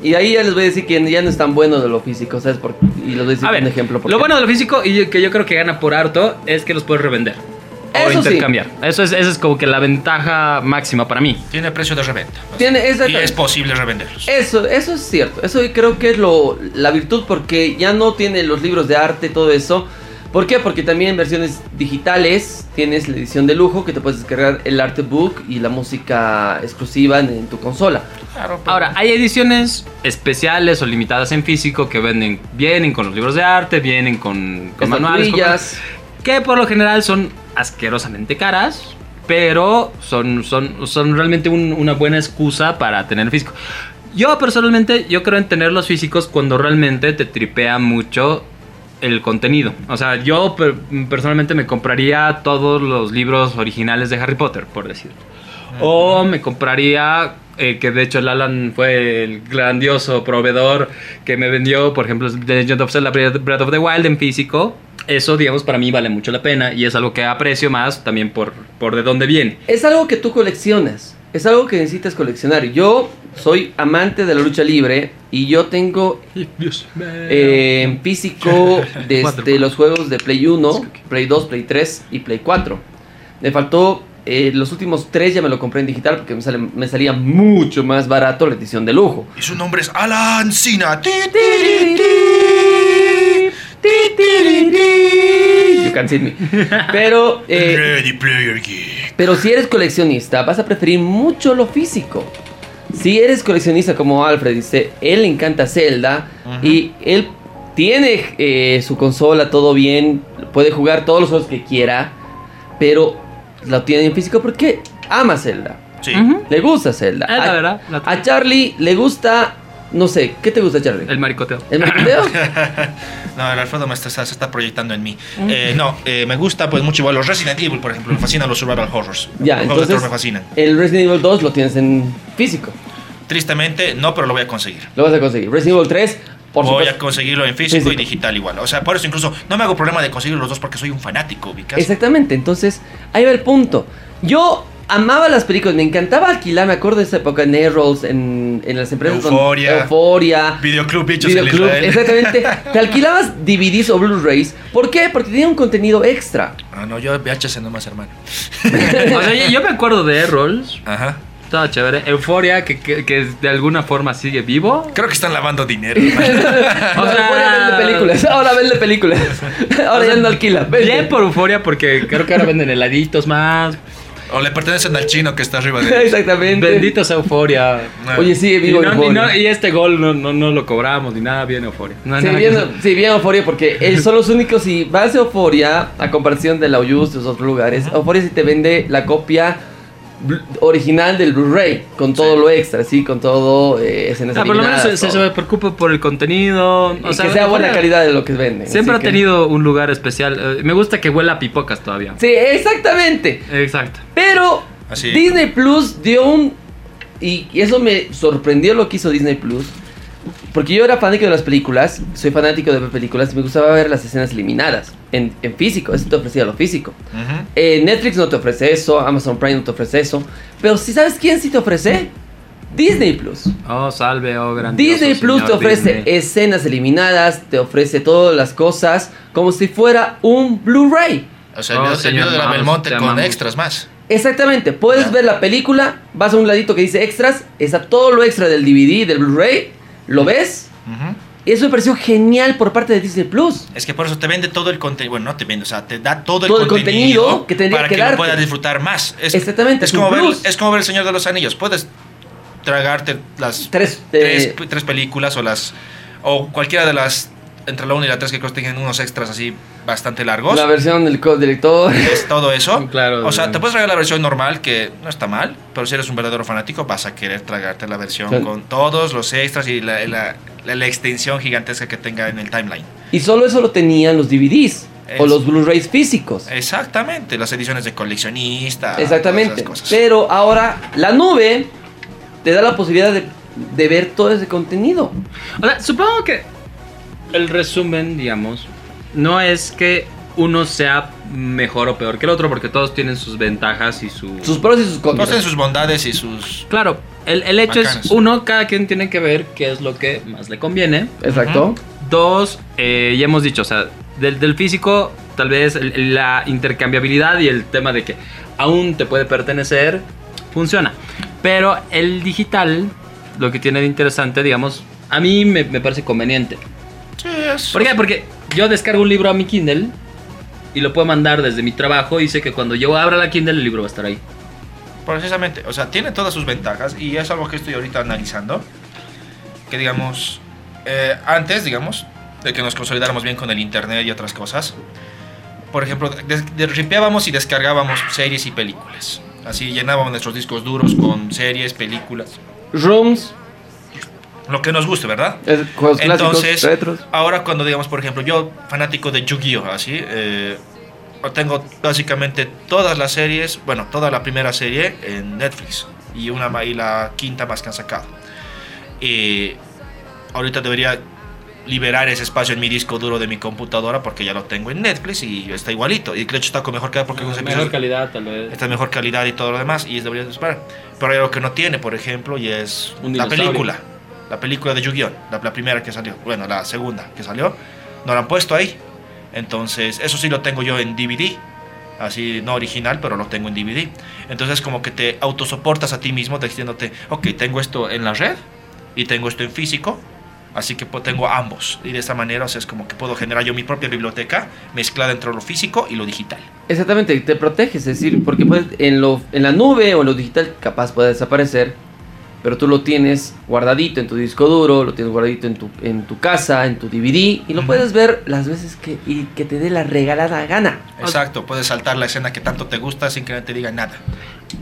Speaker 1: Y ahí ya les voy a decir que ya no es tan bueno de lo físico, ¿sabes? Por, y les voy a decir
Speaker 3: A ver,
Speaker 1: un ejemplo. por
Speaker 3: lo
Speaker 1: qué.
Speaker 3: bueno de lo físico y que yo creo que gana por harto es que los puedes revender. O
Speaker 1: Eso sí.
Speaker 3: intercambiar. Eso es, eso es como que la ventaja máxima para mí.
Speaker 2: Tiene precio de reventa.
Speaker 1: Tiene,
Speaker 2: Y es posible revenderlos.
Speaker 1: Eso, eso es cierto. Eso creo que es lo, la virtud porque ya no tiene los libros de arte, todo eso. ¿Por qué? Porque también en versiones digitales tienes la edición de lujo que te puedes descargar el artbook y la música exclusiva en, en tu consola.
Speaker 2: Claro, pero-
Speaker 3: Ahora, hay ediciones especiales o limitadas en físico que venden, vienen con los libros de arte, vienen con, con manuales, con- que por lo general son asquerosamente caras, pero son, son, son realmente un- una buena excusa para tener físico. Yo personalmente, yo creo en tener los físicos cuando realmente te tripea mucho el contenido. O sea, yo per- personalmente me compraría todos los libros originales de Harry Potter, por decir. O me compraría, eh, que de hecho el Alan fue el grandioso proveedor que me vendió, por ejemplo, The Legend of Zelda Breath of the Wild en físico. Eso, digamos, para mí vale mucho la pena y es algo que aprecio más también por, por de dónde viene.
Speaker 1: Es algo que tú coleccionas. Es algo que necesitas coleccionar. Yo soy amante de la lucha libre y yo tengo eh, en físico desde los juegos de Play 1, Play 2, Play 3 y Play 4. Me faltó eh, los últimos tres ya me lo compré en digital porque me, sale- me salía mucho más barato la edición de lujo.
Speaker 2: Y su nombre es Alan Sina. Ti, ti,
Speaker 1: You can see me. Pero,
Speaker 2: Ready Player
Speaker 1: pero si eres coleccionista, vas a preferir mucho lo físico. Si eres coleccionista como Alfred dice, él le encanta Zelda y él tiene su consola todo bien, puede jugar todos los juegos que quiera, pero lo tiene en físico porque ama Zelda.
Speaker 2: Sí.
Speaker 1: Le gusta Zelda.
Speaker 3: La verdad,
Speaker 1: A Charlie le gusta, no sé, ¿qué te gusta Charlie?
Speaker 3: El maricoteo.
Speaker 1: ¿El marketeo?
Speaker 2: No, el Alfredo me está, se está proyectando en mí. Eh, no, eh, me gusta pues mucho igual los Resident Evil, por ejemplo. Me fascinan los survival horrors.
Speaker 1: ya,
Speaker 2: los juegos de
Speaker 1: entonces
Speaker 2: me fascinan.
Speaker 1: el Resident Evil 2 lo tienes en físico.
Speaker 2: Tristemente, no, pero lo voy a conseguir.
Speaker 1: Lo vas a conseguir. Resident Evil 3, por
Speaker 2: voy
Speaker 1: supuesto.
Speaker 2: a conseguirlo en físico,
Speaker 1: Físico.
Speaker 2: y digital igual. O sea, por eso incluso no me hago problema de conseguir los dos porque soy un fanático.
Speaker 1: Exactamente, entonces ahí va el punto. Yo amaba las películas, me encantaba alquilar, me acuerdo de esa época en Airrolls, en, en las empresas donde-
Speaker 2: Euforia.
Speaker 1: Euforia.
Speaker 2: Videoclub bichos en
Speaker 1: Videoclub,
Speaker 2: Israel.
Speaker 1: exactamente. Te alquilabas DVDs o Blu-rays. ¿Por qué? Porque tenía un contenido extra.
Speaker 2: Ah, no, yo VHS nomás, hermano.
Speaker 3: O sea, yo, yo me acuerdo de Rolls.
Speaker 2: Ajá.
Speaker 3: Estaba chévere. Euforia, que, que, que de alguna forma sigue vivo.
Speaker 2: Creo que están lavando dinero.
Speaker 1: O
Speaker 3: sea-
Speaker 1: Euforia vende películas. Ahora vende películas. Ahora
Speaker 3: O sea,
Speaker 1: ya no alquila. vende.
Speaker 3: Bien por Euforia, porque creo que ahora venden heladitos más.
Speaker 2: O le pertenecen al chino que está arriba de
Speaker 1: Exactamente.
Speaker 3: Bendito sea Euforia.
Speaker 1: Oye, sigue
Speaker 3: Y,
Speaker 1: vivo
Speaker 3: no- y no- y este gol no, no, no lo cobramos ni nada, bien Euforia. No,
Speaker 1: Sí,
Speaker 3: nada
Speaker 1: bien, sí, bien Euforia, porque él son los únicos. Si vas a Euforia, a comparación de la Oyus de otros lugares, Euforia sí te vende la copia original del Blu-ray, con todo
Speaker 2: Sí.
Speaker 1: lo extra, sí, con todo eh, escenas
Speaker 3: Ah, por lo menos se, se, preocupa por el contenido.
Speaker 1: Y
Speaker 3: O sea,
Speaker 1: que sea buena calidad de lo que venden.
Speaker 3: Siempre ha
Speaker 1: que-
Speaker 3: tenido un lugar especial. Eh, me gusta que huela a pipocas todavía.
Speaker 1: Sí, exactamente.
Speaker 3: Exacto.
Speaker 1: Pero
Speaker 2: Así.
Speaker 1: Disney Plus dio un. Y y eso me sorprendió lo que hizo Disney Plus. Porque yo era fanático de las películas, soy fanático de ver películas y me gustaba ver las escenas eliminadas en, en físico. Eso te ofrecía lo físico.
Speaker 2: Ujú.
Speaker 1: Eh, Netflix no te ofrece eso, Amazon Prime no te ofrece eso. Pero si sabes quién sí te ofrece, Disney Plus.
Speaker 3: Oh, salve, oh, grandioso
Speaker 1: Disney Plus
Speaker 3: señor
Speaker 1: te ofrece
Speaker 3: Disney.
Speaker 1: escenas eliminadas, te ofrece todas las cosas como si fuera un Blu-ray.
Speaker 2: O sea, el
Speaker 3: Oh,
Speaker 2: el
Speaker 3: señor
Speaker 2: de la Belmonte
Speaker 3: te
Speaker 2: con
Speaker 3: amamos.
Speaker 2: extras más.
Speaker 1: Exactamente, puedes
Speaker 2: Ya.
Speaker 1: ver la película, vas a un ladito que dice extras, está todo lo extra del DVD, del Blu-ray, lo ves.
Speaker 2: Ujú.
Speaker 1: Y eso me pareció genial por parte de Disney Plus.
Speaker 2: Es que por eso te vende todo el contenido. Bueno, no te vende, o sea, te da todo el
Speaker 1: Todo el
Speaker 2: contenido,
Speaker 1: contenido que tendría
Speaker 2: para
Speaker 1: que
Speaker 2: lo puedas disfrutar más. Es,
Speaker 1: Exactamente,
Speaker 2: Es como, ver, es como ver El Señor de los Anillos. Puedes tragarte las
Speaker 1: Tres,
Speaker 2: tres,
Speaker 1: eh,
Speaker 2: tres películas o las o cualquiera de las entre la 1 y la 3 que creo que tienen unos extras así bastante largos.
Speaker 1: la versión del co-director.
Speaker 2: Es todo eso.
Speaker 3: Claro,
Speaker 2: o sea,
Speaker 3: claro.
Speaker 2: te puedes tragar la versión normal, que no está mal, pero si eres un verdadero fanático, vas a querer tragarte la versión
Speaker 1: Claro.
Speaker 2: con todos los extras y la, la- la- la extensión gigantesca que tenga en el timeline.
Speaker 1: Y solo eso lo tenían los DVDs o
Speaker 2: Es-
Speaker 1: los Blu-rays físicos.
Speaker 2: Exactamente, las ediciones de coleccionista.
Speaker 1: Exactamente.
Speaker 2: todas esas cosas.
Speaker 1: Pero ahora la nube te da la posibilidad de, de ver todo ese contenido.
Speaker 3: O sea, supongo que el resumen, digamos, no es que uno sea mejor o peor que el otro, porque todos tienen sus ventajas y sus...
Speaker 1: Sus pros y sus
Speaker 2: Todos
Speaker 1: contras.
Speaker 2: tienen sus bondades y sus...
Speaker 3: Claro, el, el hecho
Speaker 2: Bacanas.
Speaker 3: es, uno, cada quien tiene que ver qué es lo que más le conviene.
Speaker 1: Exacto.
Speaker 3: Dos, eh, ya hemos dicho, o sea, del, del físico, tal vez el- la intercambiabilidad y el tema de que aún te puede pertenecer, funciona. Pero el digital, lo que tiene de interesante, digamos, a mí me, me parece conveniente.
Speaker 2: Sí.
Speaker 3: ¿Por qué? Porque yo descargo un libro a mi Kindle y lo puedo mandar desde mi trabajo y sé que cuando yo abra la Kindle el libro va a estar ahí.
Speaker 2: Precisamente, o sea, tiene todas sus ventajas y es algo que estoy ahorita analizando. Que digamos, eh, antes, digamos, de que nos consolidáramos bien con el internet y otras cosas, por ejemplo, ripeábamos y descargábamos series y películas. Así llenábamos nuestros discos duros con series, películas,
Speaker 1: Rooms,
Speaker 2: lo que nos guste, ¿verdad?
Speaker 1: es- juegos
Speaker 2: Entonces,
Speaker 1: clásicos, retros.
Speaker 2: ahora cuando digamos, por ejemplo, yo fanático de Yu-Gi-Oh, así, eh, tengo básicamente todas las series, bueno, toda la primera serie en Netflix y una y la quinta más que han sacado. Y ahorita debería liberar ese espacio en mi disco duro de mi computadora porque ya lo tengo en Netflix y está igualito. Y de hecho está con mejor calidad porque los episodios-
Speaker 3: calidad, tal vez.
Speaker 2: está en mejor calidad y todo lo demás y debería disparar. Pero hay algo que no tiene, por ejemplo, y es
Speaker 3: Un
Speaker 2: la
Speaker 3: dinosaurio.
Speaker 2: película. La película de Yu-Gi-Oh! La, la primera que salió. Bueno, la segunda que salió. No la han puesto ahí. Entonces, eso sí lo tengo yo en DVD. Así, no original, pero lo tengo en DVD. Entonces, como que te autosoportas a ti mismo diciéndote, ok, tengo esto en la red y tengo esto en físico. Así que tengo ambos. Y de esta manera, o sea, es como que puedo generar yo mi propia biblioteca mezclada entre lo físico y lo digital.
Speaker 1: Exactamente, te proteges, es decir, porque puedes, en, lo, en la nube o en lo digital capaz puede desaparecer, pero tú lo tienes guardadito en tu disco duro, lo tienes guardadito en tu, en tu casa, en tu DVD, y lo puedes ver las veces que, y que te dé la regalada gana.
Speaker 2: Exacto, puedes saltar la escena que tanto te gusta sin que nadie te diga nada.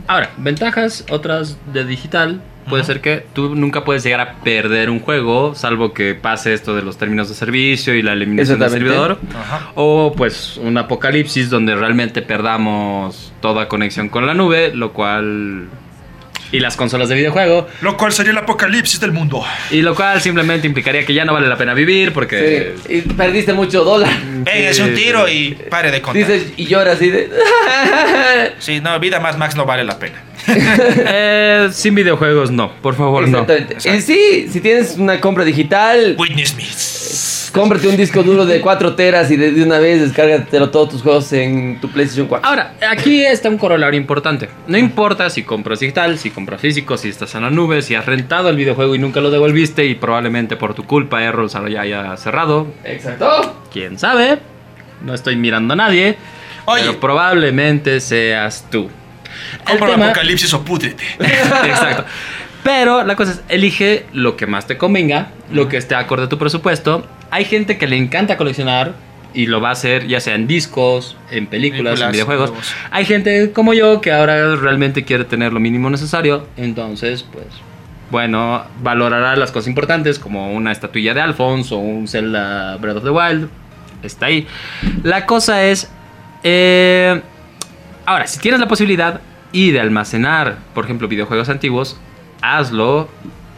Speaker 3: Ahora, ventajas otras de digital. Puede ser que tú nunca puedes llegar a perder un juego, salvo que pase esto de los términos de servicio y la eliminación del servidor.
Speaker 2: Ajá.
Speaker 3: O pues un apocalipsis donde realmente perdamos toda conexión con la nube, lo cual... Y las consolas de videojuego,
Speaker 2: Lo cual sería el apocalipsis del mundo.
Speaker 3: y lo cual simplemente implicaría que ya no vale la pena vivir porque...
Speaker 1: Sí, y perdiste mucho dólar.
Speaker 2: Pégase un tiro y pare de contar.
Speaker 1: Dices, y lloras así de...
Speaker 2: Sí, no, vida más Max no vale la pena.
Speaker 3: Eh, sin videojuegos no, por favor no.
Speaker 1: En sí, si tienes una compra digital,
Speaker 2: Witness me.
Speaker 1: Cómprate un disco duro de 4 teras y de, de una vez descárgatelo todos tus juegos en tu PlayStation 4.
Speaker 3: Ahora, aquí está un corolario importante. No importa si compras digital, si compras físico, si estás en la nube, si has rentado el videojuego y nunca lo devolviste y probablemente por tu culpa Errol ya haya cerrado.
Speaker 1: Exacto.
Speaker 3: ¿Quién sabe? No estoy mirando a nadie.
Speaker 2: Oye.
Speaker 3: Pero probablemente seas tú.
Speaker 2: Compra el
Speaker 3: tema-
Speaker 2: apocalipsis o púdrete.
Speaker 3: Exacto. Pero la cosa es, elige lo que más te convenga, lo que esté acorde a tu presupuesto. Hay gente que le encanta coleccionar y lo va a hacer ya sea en discos, en películas,
Speaker 2: Películas,
Speaker 3: en videojuegos.
Speaker 2: juegos.
Speaker 3: Hay gente como yo que ahora realmente quiere tener lo mínimo necesario. Entonces, pues, bueno, valorará las cosas importantes como una estatuilla de Alphonse o un Zelda Breath of the Wild. Está ahí. La cosa es... eh, Ahora, si tienes la posibilidad y de almacenar, por ejemplo, videojuegos antiguos, hazlo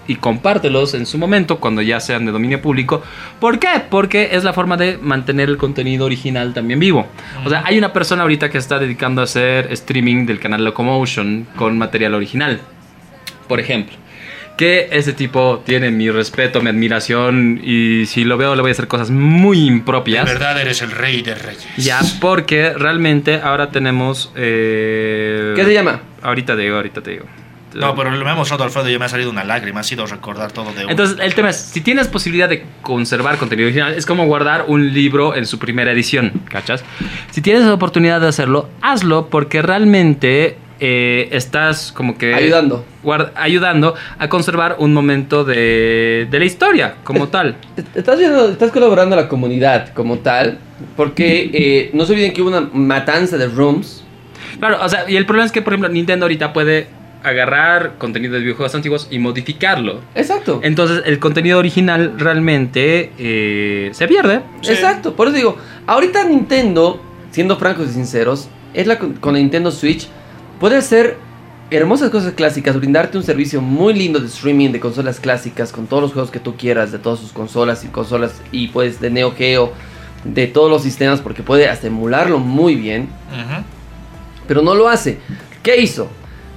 Speaker 3: y compártelos en su momento cuando ya sean de dominio público. ¿Por qué? Porque es la forma de mantener el contenido original también vivo. O sea, hay una persona ahorita que está dedicando a hacer streaming del canal Locomotion con material original. Por ejemplo. Que ese tipo tiene mi respeto, mi admiración y si lo veo le voy a hacer cosas muy
Speaker 2: De
Speaker 3: impropias.
Speaker 2: verdad eres el rey de reyes.
Speaker 3: Ya, porque realmente ahora tenemos. eh,
Speaker 1: ¿Qué se llama?
Speaker 3: Ahorita te digo, ahorita te digo.
Speaker 2: No, pero lo me ha mostrado Alfredo y me ha salido una lágrima. Ha sido recordar todo de uno.
Speaker 3: Entonces, el tema es: si tienes posibilidad de conservar contenido original, es como guardar un libro en su primera edición, ¿cachas? Si tienes la oportunidad de hacerlo, hazlo porque realmente eh, estás como que.
Speaker 1: Ayudando.
Speaker 3: guard- ayudando a conservar un momento de, de la historia como tal.
Speaker 1: Estás, viendo- estás colaborando a la comunidad como tal, porque eh, no se olviden que hubo una matanza de rooms.
Speaker 3: Claro, o sea, y el problema es que, por ejemplo, Nintendo ahorita puede agarrar contenido de videojuegos antiguos y modificarlo.
Speaker 1: Exacto.
Speaker 3: Entonces, el contenido original realmente eh, se pierde.
Speaker 2: Sí.
Speaker 1: Exacto. Por eso digo, ahorita Nintendo, siendo francos y sinceros, es la con la Nintendo Switch, puede hacer hermosas cosas clásicas, brindarte un servicio muy lindo de streaming de consolas clásicas con todos los juegos que tú quieras de todas sus consolas y consolas y pues de Neo Geo, de todos los sistemas porque puede hasta emularlo muy bien, pero no lo hace. ¿Qué hizo?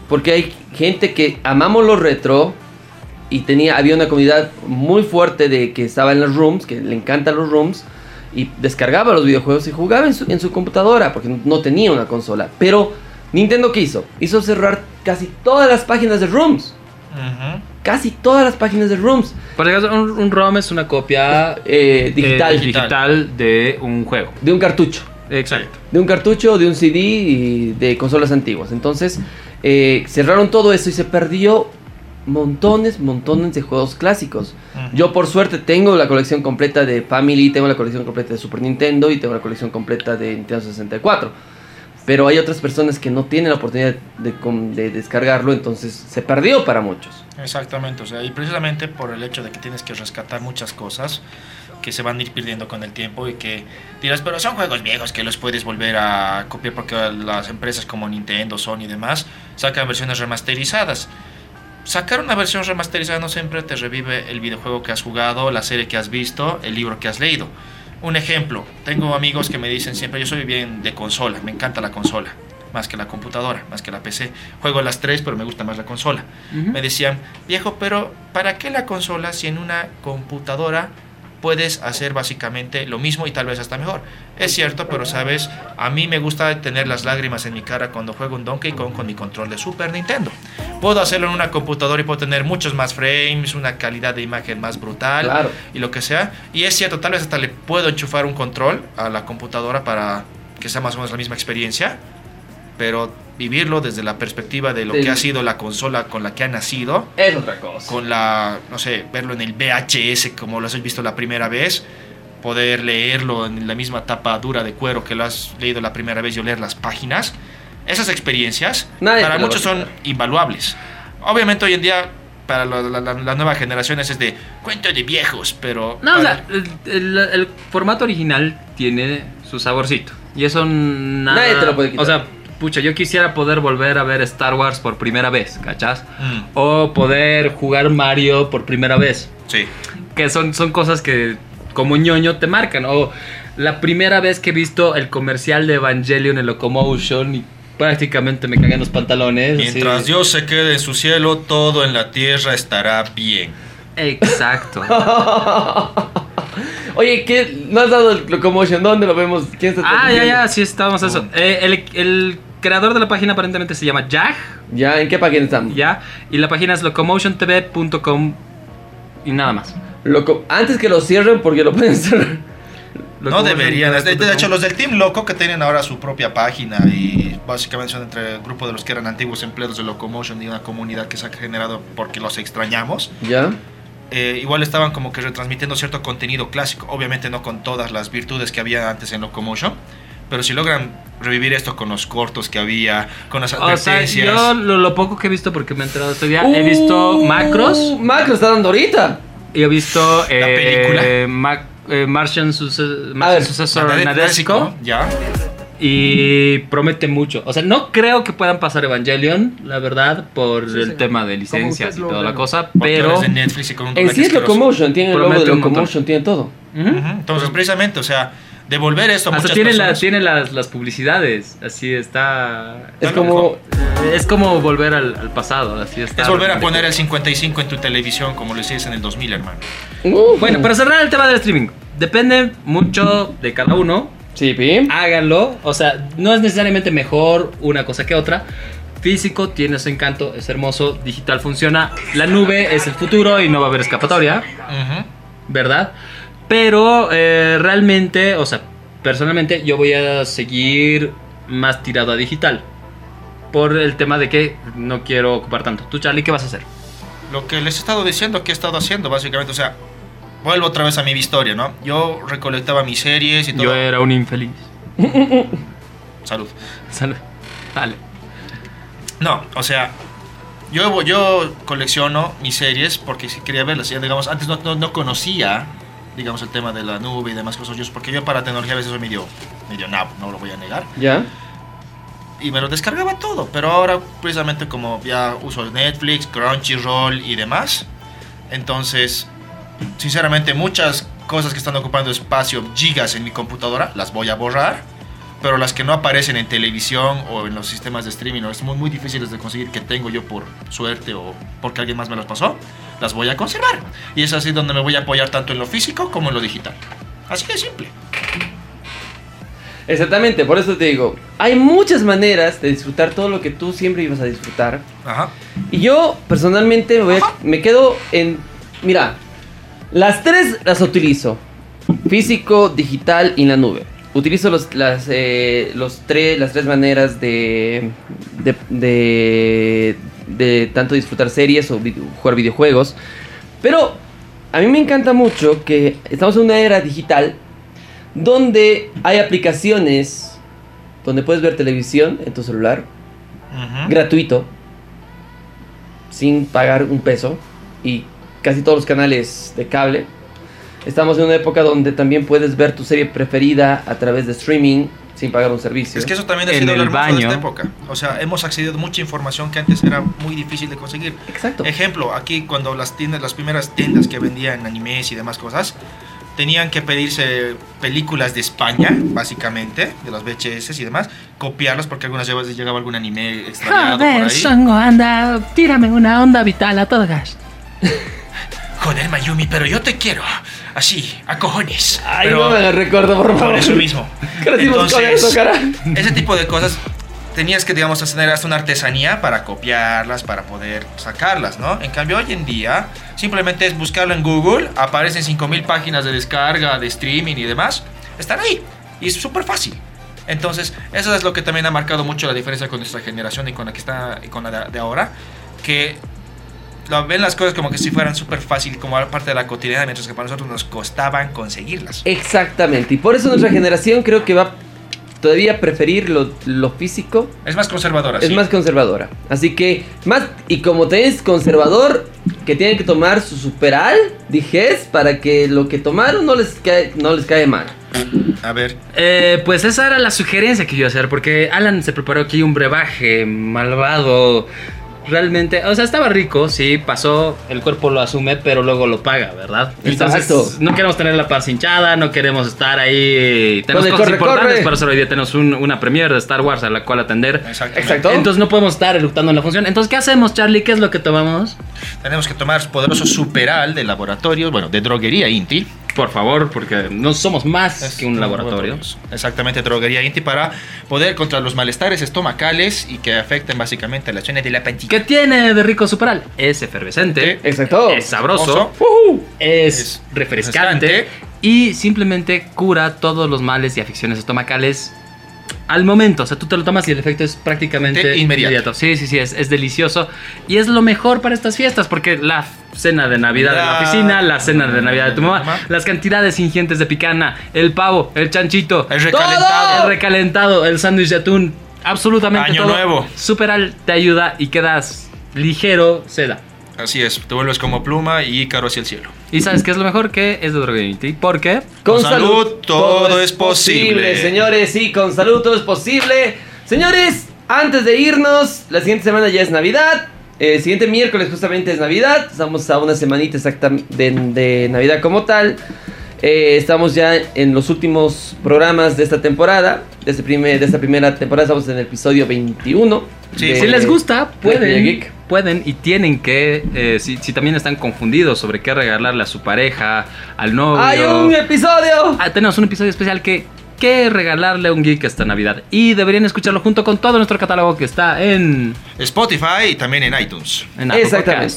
Speaker 1: Porque hay gente que amamos los retro y tenía, había una comunidad muy fuerte de que estaba en los rooms, que le encantan los rooms, y descargaba los videojuegos y jugaba en su, en su computadora porque no tenía una consola. Pero Nintendo ¿qué hizo? Hizo cerrar casi todas las páginas de rooms. Casi todas las páginas de rooms.
Speaker 3: Ejemplo, un, un ROM es una copia
Speaker 1: Eh,
Speaker 3: eh,
Speaker 1: digital.
Speaker 3: digital de un juego.
Speaker 1: De un cartucho.
Speaker 3: Exacto.
Speaker 1: de un cartucho, de un CD y de consolas antiguas. Entonces, eh, cerraron todo eso y se perdió montones, montones de juegos clásicos. Yo por suerte tengo la colección completa de Family, tengo la colección completa de Super Nintendo y tengo la colección completa de Nintendo 64. Pero hay otras personas que no tienen la oportunidad de, de descargarlo, entonces se perdió para muchos.
Speaker 2: Exactamente, o sea, y precisamente por el hecho de que tienes que rescatar muchas cosas que se van a ir perdiendo con el tiempo y que dirás, pero son juegos viejos que los puedes volver a copiar porque las empresas como Nintendo, Sony y demás sacan versiones remasterizadas. Sacar una versión remasterizada no siempre te revive el videojuego que has jugado, la serie que has visto, el libro que has leído. Un ejemplo, tengo amigos que me dicen siempre, yo soy bien de consola, me encanta la consola, más que la computadora, más que la PC. Juego las tres, pero me gusta más la consola. Me decían, viejo, pero ¿para qué la consola si en una computadora puedes hacer básicamente lo mismo y tal vez hasta mejor? Es cierto, pero sabes, a mí me gusta tener las lágrimas en mi cara cuando juego un Donkey Kong con mi control de Super Nintendo. Puedo hacerlo en una computadora y puedo tener muchos más frames, una calidad de imagen más brutal
Speaker 1: Claro.
Speaker 2: y lo que sea. Y es cierto, tal vez hasta le puedo enchufar un control a la computadora para que sea más o menos la misma experiencia. Pero vivirlo desde la perspectiva de lo que ha sido la consola con la que ha nacido,
Speaker 1: Es otra cosa.
Speaker 2: con la, no sé, verlo en el VHS como lo has visto la primera vez, poder leerlo en la misma tapa dura de cuero que lo has leído la primera vez y oler las páginas, esas experiencias
Speaker 1: Nadie
Speaker 2: para muchos son invaluables. Obviamente hoy en día para la- la- la- las nuevas generaciones es de cuento de viejos, pero...
Speaker 3: No, o
Speaker 2: para-
Speaker 3: sea, el, el- el formato original tiene su saborcito. Y eso nada.
Speaker 1: Nadie te lo puede quitar.
Speaker 3: O sea, pucha, yo quisiera poder volver a ver Star Wars por primera vez, ¿cachás?
Speaker 2: Mm,
Speaker 3: O poder jugar Mario por primera vez.
Speaker 2: sí.
Speaker 3: Que son, son cosas que como ñoño te marcan. O la primera vez que he visto el comercial de Evangelion en Locomotion y prácticamente me cagué en los pantalones.
Speaker 2: Mientras
Speaker 3: así.
Speaker 2: Dios se quede en su cielo, todo en la tierra estará bien.
Speaker 3: Exacto.
Speaker 1: Oye, ¿qué? ¿No has dado el Locomotion? ¿Dónde lo vemos? ¿Quién está
Speaker 3: ah, ya, ya, sí, estábamos eso. Eh, el, el creador de la página aparentemente se llama Jag.
Speaker 1: ¿Ya? ¿En qué página estamos?
Speaker 3: Ya, y la página es locomotiontv.com y nada más.
Speaker 1: Loco, antes que lo cierren, porque lo pueden cerrar.
Speaker 2: No deberían. De, de hecho, los del Team Loco que tienen ahora su propia página y básicamente son entre el grupo de los que eran antiguos empleados de Locomotion y una comunidad que se ha generado porque los extrañamos.
Speaker 1: ¿Ya?
Speaker 2: eh, igual estaban como que retransmitiendo cierto contenido clásico. Obviamente no con todas las virtudes que había antes en Locomotion. Pero si logran revivir esto con los cortos que había, con las
Speaker 3: O sea,
Speaker 2: advertencias.
Speaker 3: yo lo, lo poco que he visto, porque me he enterado este día, he visto
Speaker 1: Uh,
Speaker 3: macros
Speaker 1: Macros está dando ahorita.
Speaker 3: y he visto eh,
Speaker 2: película.
Speaker 3: Ma- eh, Martian, Suce-
Speaker 1: A
Speaker 3: Martian Successor
Speaker 2: Nadesico Ya.
Speaker 3: y promete mucho. O sea, no creo que puedan pasar Evangelion, la verdad, por
Speaker 4: Sí,
Speaker 3: el
Speaker 4: señor.
Speaker 3: tema de licencias y toda la cosa, pero...
Speaker 2: de Netflix y con un
Speaker 1: En sí es. Locomotion, tiene el logo de. Locomotion, tiene todo.
Speaker 3: Ujú.
Speaker 2: Ujú, Entonces, precisamente, o sea, devolver esto a
Speaker 3: Hasta
Speaker 2: muchas
Speaker 3: tiene, la-
Speaker 2: personas.
Speaker 3: tiene las, las publicidades, así está...
Speaker 1: Es como.
Speaker 3: Es como volver al, al pasado, así está.
Speaker 2: Es volver a poner el 55 en tu televisión como lo hiciste en el 2000, hermano.
Speaker 1: Uh,
Speaker 3: Bueno, para cerrar el tema del streaming, depende mucho de cada uno.
Speaker 1: Sí, Pi.
Speaker 3: Háganlo, o sea, no es necesariamente mejor una cosa que otra. Físico tiene su encanto, es hermoso, digital funciona. La nube es el futuro y no va a haber escapatoria,
Speaker 2: Ujú.
Speaker 3: ¿verdad? Pero eh, realmente, o sea, personalmente yo voy a seguir más tirado a digital. Por el tema de que no quiero ocupar tanto. Tú, Charlie, ¿qué vas a hacer?
Speaker 2: Lo que les he estado diciendo, que he estado haciendo, básicamente, o sea, vuelvo otra vez a mi historia, ¿no? Yo recolectaba mis series y todo.
Speaker 3: Yo era un infeliz.
Speaker 2: Salud.
Speaker 3: Salud. Dale.
Speaker 2: No, o sea, yo, yo colecciono mis series porque si quería verlas. Ya, digamos, antes no, no, no conocía, digamos, el tema de la nube y demás cosas. Yo, porque yo para tecnología a veces soy medio, medio nabo, no lo voy a negar.
Speaker 1: ¿Ya?
Speaker 2: y me lo descargaba todo. Pero ahora, precisamente como ya uso Netflix, Crunchyroll y demás, entonces, sinceramente, muchas cosas que están ocupando espacio, gigas en mi computadora, las voy a borrar. Pero las que no aparecen en televisión o en los sistemas de streaming, o muy, muy difíciles de conseguir que tengo yo por suerte o porque alguien más me las pasó, las voy a conservar. Y es así donde me voy a apoyar tanto en lo físico como en lo digital. Así de simple.
Speaker 1: Exactamente, por eso te digo, hay muchas maneras de disfrutar todo lo que tú siempre ibas a disfrutar.
Speaker 2: Ajá.
Speaker 1: Y yo personalmente me, voy a- me quedo en... Mira, las tres las utilizo. Físico, digital y en la nube. Utilizo los, las, eh, los tres, las tres maneras de, de, de, de tanto disfrutar series o jugar videojuegos. Pero a mí me encanta mucho que estamos en una era digital donde hay aplicaciones donde puedes ver televisión en tu celular gratuito, sin pagar un peso, y casi todos los canales de cable. Estamos en una época donde también puedes ver tu serie preferida a través de streaming sin pagar un servicio.
Speaker 2: Es que eso también ha sido
Speaker 3: el
Speaker 2: hermoso de esta
Speaker 3: baño.
Speaker 2: época. O sea, hemos accedido a mucha información que antes era muy difícil de conseguir.
Speaker 1: Exacto.
Speaker 2: Ejemplo, aquí cuando las tiendas, las primeras tiendas que vendían animes y demás cosas, tenían que pedirse películas de España, básicamente, de las VHS y demás, copiarlas porque algunas veces llegaba algún anime extraviado por
Speaker 4: Joder,
Speaker 2: ahí.
Speaker 4: Songo, anda, tírame una onda vital a todo gas.
Speaker 2: Joder, Mayumi, pero yo te quiero. Así, a cojones.
Speaker 1: Ay,
Speaker 2: pero
Speaker 1: no me recuerdo, por favor.
Speaker 2: por eso mismo.
Speaker 1: Con
Speaker 2: Entonces,
Speaker 1: eso, cara.
Speaker 2: Ese tipo de cosas tenías que, digamos, tener hasta una artesanía para copiarlas, para poder sacarlas, ¿no? En cambio, hoy en día, simplemente es buscarlo en Google, aparecen 5000 páginas de descarga, de streaming y demás, están ahí. Y es súper fácil. Entonces, eso es lo que también ha marcado mucho la diferencia con nuestra generación y con la que está y con la de ahora, que lo ven las cosas como que si fueran súper fácil, como parte de la cotidiana, mientras que para nosotros nos costaban conseguirlas.
Speaker 1: Exactamente. Y por eso nuestra generación creo que va todavía a preferir lo, lo físico.
Speaker 2: Es más conservadora,
Speaker 1: Es
Speaker 2: sí.
Speaker 1: más conservadora. Así que, más, y como te es conservador, que tienen que tomar su superal, dijes, para que lo que tomaron no les cae, no les cae mal.
Speaker 2: A ver,
Speaker 3: Eh, pues esa era la sugerencia que yo iba a hacer, porque Alan se preparó aquí un brebaje malvado. Realmente, o sea, estaba rico, sí, pasó, el cuerpo lo asume, pero luego lo paga, ¿verdad? Entonces,
Speaker 1: Exacto.
Speaker 3: no queremos tener la paz hinchada, no queremos estar ahí. Tenemos cosas
Speaker 1: corre,
Speaker 3: importantes
Speaker 1: corre.
Speaker 3: para hacer hoy día. Tenemos un- una premiere de Star Wars a la cual atender.
Speaker 2: exactamente.
Speaker 1: Exacto.
Speaker 3: Entonces no podemos estar eructando en la función. Entonces, ¿qué hacemos, Charlie? ¿Qué es lo que tomamos?
Speaker 2: Tenemos que tomar poderoso superal de laboratorio, bueno, de droguería Inti.
Speaker 3: Por favor, porque no somos más que un laboratorio.
Speaker 2: Exactamente, droguería Inti para poder contra los malestares estomacales y que afecten básicamente las zonas de la pancita.
Speaker 3: ¿Qué tiene de rico superal? Es efervescente.
Speaker 1: Exacto.
Speaker 3: Es sabroso. Es,
Speaker 2: Es
Speaker 3: refrescante,
Speaker 2: refrescante.
Speaker 3: y simplemente cura todos los males y afecciones estomacales al momento. O sea, tú te lo tomas y el efecto es prácticamente
Speaker 2: De inmediato.
Speaker 3: Sí, sí, sí, es, es delicioso. Y es lo mejor para estas fiestas, porque la cena de Navidad de la oficina, la cena de Navidad de tu mamá,
Speaker 2: Mamá.
Speaker 3: las cantidades ingentes de picana, el pavo, el chanchito,
Speaker 2: El recalentado.
Speaker 3: el recalentado, el sándwich de atún, absolutamente
Speaker 2: Año
Speaker 3: todo.
Speaker 2: nuevo.
Speaker 3: Superal te ayuda y quedas ligero, seda.
Speaker 2: Así es, te vuelves como pluma y caro hacia el cielo.
Speaker 3: ¿Y sabes qué es lo mejor? Que es de Drogadicty. ¿Por qué?
Speaker 1: Con,
Speaker 2: Con
Speaker 1: salud,
Speaker 2: salud todo es posible.
Speaker 1: Señores, sí, con salud todo es posible. Señores, antes de irnos, la siguiente semana ya es Navidad. El siguiente miércoles justamente es Navidad. Estamos a una semanita exacta de, de Navidad como tal. Eh, estamos ya en los últimos programas de esta temporada. De, este primer, de esta primera temporada estamos en el episodio 21.
Speaker 2: Sí,
Speaker 1: de-
Speaker 3: Si les gusta, pueden,
Speaker 1: Geek.
Speaker 3: Pueden y tienen que, eh, si, si también están confundidos sobre qué regalarle a su pareja, al novio.
Speaker 1: ¡Hay un episodio!
Speaker 3: Ah, tenemos un episodio especial que qué regalarle a un geek esta Navidad. Y deberían escucharlo junto con todo nuestro catálogo que está en,
Speaker 2: Spotify y también en iTunes.
Speaker 3: en
Speaker 1: Exactamente.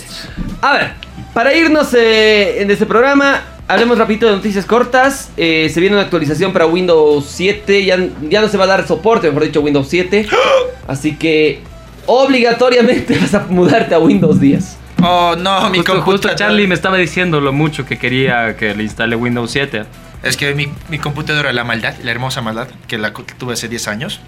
Speaker 1: A ver, para irnos eh, en este programa, hablemos rapidito de noticias cortas. Eh, se viene una actualización para Windows 7. Ya, ya no se va a dar soporte, mejor dicho, Windows 7. Así que obligatoriamente vas a mudarte a Windows 10.
Speaker 2: Oh, no, mi
Speaker 3: Justo, justo
Speaker 2: computadora.
Speaker 3: Charlie me estaba diciendo lo mucho que quería que le instale Windows 7.
Speaker 2: Es que mi, mi computadora, la maldad, la hermosa maldad, que la tuve hace 10 años.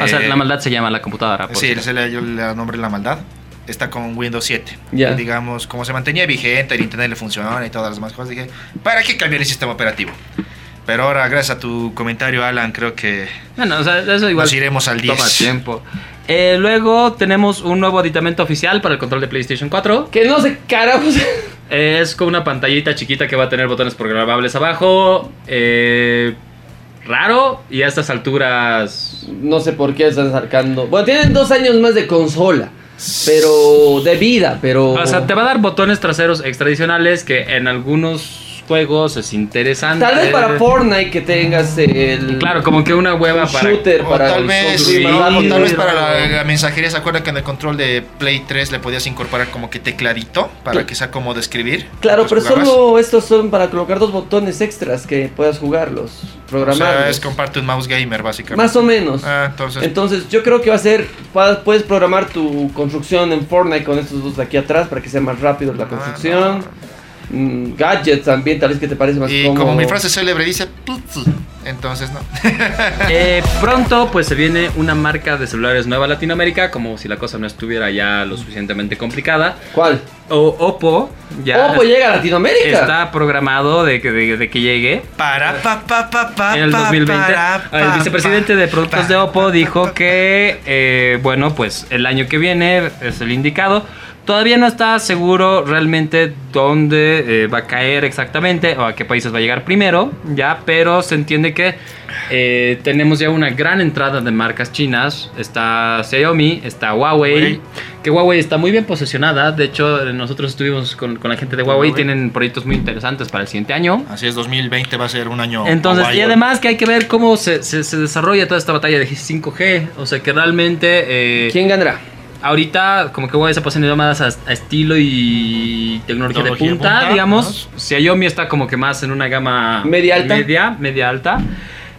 Speaker 3: O sea,
Speaker 2: eh,
Speaker 3: la maldad se llama la computadora. por
Speaker 2: Sí, se le, yo le nombré la maldad. Está con Windows 7.
Speaker 1: Ya.
Speaker 2: Y digamos, como se mantenía vigente, el internet le funciona y todas las demás cosas, dije, ¿para qué cambiar el sistema operativo? Pero ahora, gracias a tu comentario, Alan, creo que
Speaker 3: Bueno, o sea, eso igual
Speaker 2: nos iremos al 10.
Speaker 3: toma tiempo. Eh, luego tenemos un nuevo aditamento oficial para el control de PlayStation 4.
Speaker 1: Que no sé, carajos.
Speaker 3: Eh, es como una pantallita chiquita que va a tener botones programables abajo. eh, raro. Y a estas alturas.
Speaker 1: No sé por qué están sacando. Bueno, tienen dos años más de consola. Pero de vida, pero.
Speaker 3: O sea, te va a dar botones traseros extradicionales que en algunos juegos es interesante.
Speaker 1: Tal vez para Fortnite que tengas el.
Speaker 3: Claro, como que una hueva
Speaker 1: un
Speaker 3: para.
Speaker 1: shooter
Speaker 2: O
Speaker 1: para
Speaker 2: tal vez, sí, o tal vez para la, la mensajería, ¿se acuerdan que en el control de Play 3 le podías incorporar como que tecladito para
Speaker 1: Cl-
Speaker 2: que sea como de escribir?
Speaker 1: Claro, pero
Speaker 2: Entonces jugabas.
Speaker 1: solo estos son para colocar dos botones extras que puedas jugarlos,
Speaker 2: O
Speaker 1: programarlos.
Speaker 2: sea, es comparte un mouse gamer, básicamente.
Speaker 1: Más o menos.
Speaker 2: Ah, entonces.
Speaker 1: Entonces, yo creo que va a ser. Puedes programar tu construcción en Fortnite con estos dos de aquí atrás para que sea más rápido la
Speaker 2: Ah,
Speaker 1: construcción.
Speaker 2: no.
Speaker 1: Mm, gadgets también, tal vez que te parece más
Speaker 2: Y
Speaker 1: cómodo.
Speaker 2: como mi frase célebre dice, entonces no.
Speaker 3: Eh, pronto, pues se viene una marca de celulares nueva a Latinoamérica, como si la cosa no estuviera ya lo suficientemente complicada.
Speaker 1: ¿Cuál?
Speaker 3: O Oppo ya
Speaker 1: Oppo llega a Latinoamérica.
Speaker 3: está programado de que, de- de que llegue.
Speaker 2: Para, pa, pa, pa, pa,
Speaker 3: En el
Speaker 2: pa,
Speaker 3: 2020,
Speaker 2: para,
Speaker 3: el
Speaker 2: pa,
Speaker 3: vicepresidente de productos de Oppo dijo que, eh, bueno, pues el año que viene es el indicado. Todavía no está seguro realmente dónde eh, va a caer exactamente o a qué países va a llegar primero, ya, pero se entiende que eh, tenemos ya una gran entrada de marcas chinas. Está Xiaomi, está Huawei,
Speaker 2: Huawei.
Speaker 3: que Huawei está muy bien posicionada. De hecho, nosotros estuvimos con, con la gente de Huawei,
Speaker 2: Huawei.
Speaker 3: tienen proyectos muy interesantes para el siguiente año.
Speaker 2: Así es, 2020 va a ser un año.
Speaker 3: Entonces,
Speaker 2: Hawaii.
Speaker 3: y además que hay que ver cómo se, se- se desarrolla toda esta batalla de 5G. O sea, que realmente eh,
Speaker 1: ¿Quién ganará?
Speaker 3: Ahorita como que Huawei se pasa más a, a estilo y tecnología,
Speaker 2: Tecnología
Speaker 3: de
Speaker 2: de
Speaker 3: punta,
Speaker 2: punta,
Speaker 3: digamos. Xiaomi está como que más en una gama
Speaker 1: Media alta.
Speaker 3: Media, media alta.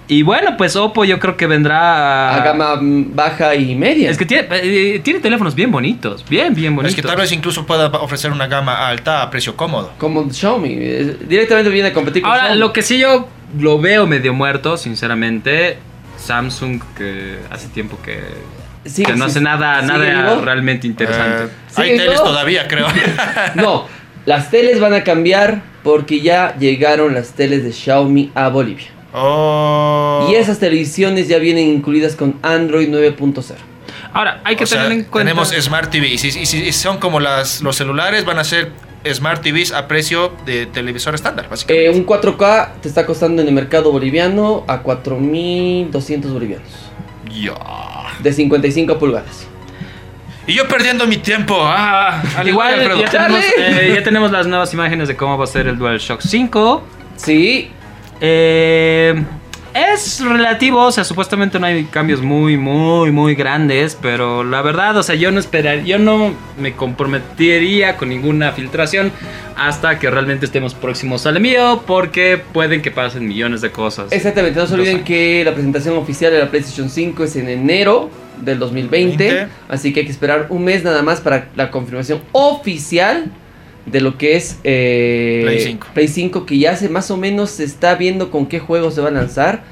Speaker 3: Y bueno, pues Oppo yo creo que vendrá
Speaker 1: A gama baja y media.
Speaker 3: Es que tiene, eh, tiene teléfonos bien bonitos, bien, bien bonitos.
Speaker 2: Es que tal vez incluso pueda ofrecer una gama alta a precio cómodo.
Speaker 1: Como Xiaomi. Directamente viene a competir con
Speaker 3: Ahora,
Speaker 1: Xiaomi.
Speaker 3: lo que sí yo lo veo medio muerto, sinceramente, Samsung, que hace tiempo que, Que no hace nada, nada realmente interesante.
Speaker 2: Eh,
Speaker 1: Sí,
Speaker 2: hay teles
Speaker 1: ¿no?
Speaker 2: todavía, creo.
Speaker 1: No, las teles van a cambiar porque ya llegaron las teles de Xiaomi a Bolivia.
Speaker 2: oh.
Speaker 1: Y esas televisiones ya vienen incluidas con Android 9.0.
Speaker 3: Ahora, hay que
Speaker 2: O sea,
Speaker 3: tener en cuenta...
Speaker 2: Tenemos Smart TV. Y si, y son como las, los celulares, van a ser Smart TVs a precio de televisor estándar,
Speaker 1: Eh,
Speaker 2: básicamente.
Speaker 1: un 4K te está costando en el mercado boliviano a 4.200 bolivianos.
Speaker 2: Ya.
Speaker 1: De 55 pulgadas.
Speaker 2: Y yo perdiendo mi tiempo. Ah, al
Speaker 3: Igual
Speaker 2: Alfredo.
Speaker 3: ya tenemos, eh, ya tenemos las nuevas imágenes de cómo va a ser el DualShock 5.
Speaker 1: Sí,
Speaker 3: Eh, es relativo, o sea, supuestamente no hay cambios muy, muy, muy grandes, pero la verdad, o sea, yo no esperaría, yo no me comprometería con ninguna filtración hasta que realmente estemos próximos al envío, porque pueden que pasen millones de cosas.
Speaker 1: exactamente. No se olviden que la presentación oficial de la PlayStation 5 es en enero del 2020.
Speaker 2: 20.
Speaker 1: Así que hay que esperar un mes nada más para la confirmación oficial de lo que es eh,
Speaker 2: Play 5.
Speaker 1: Play 5, que ya se más o menos se está viendo con qué juego se va a lanzar.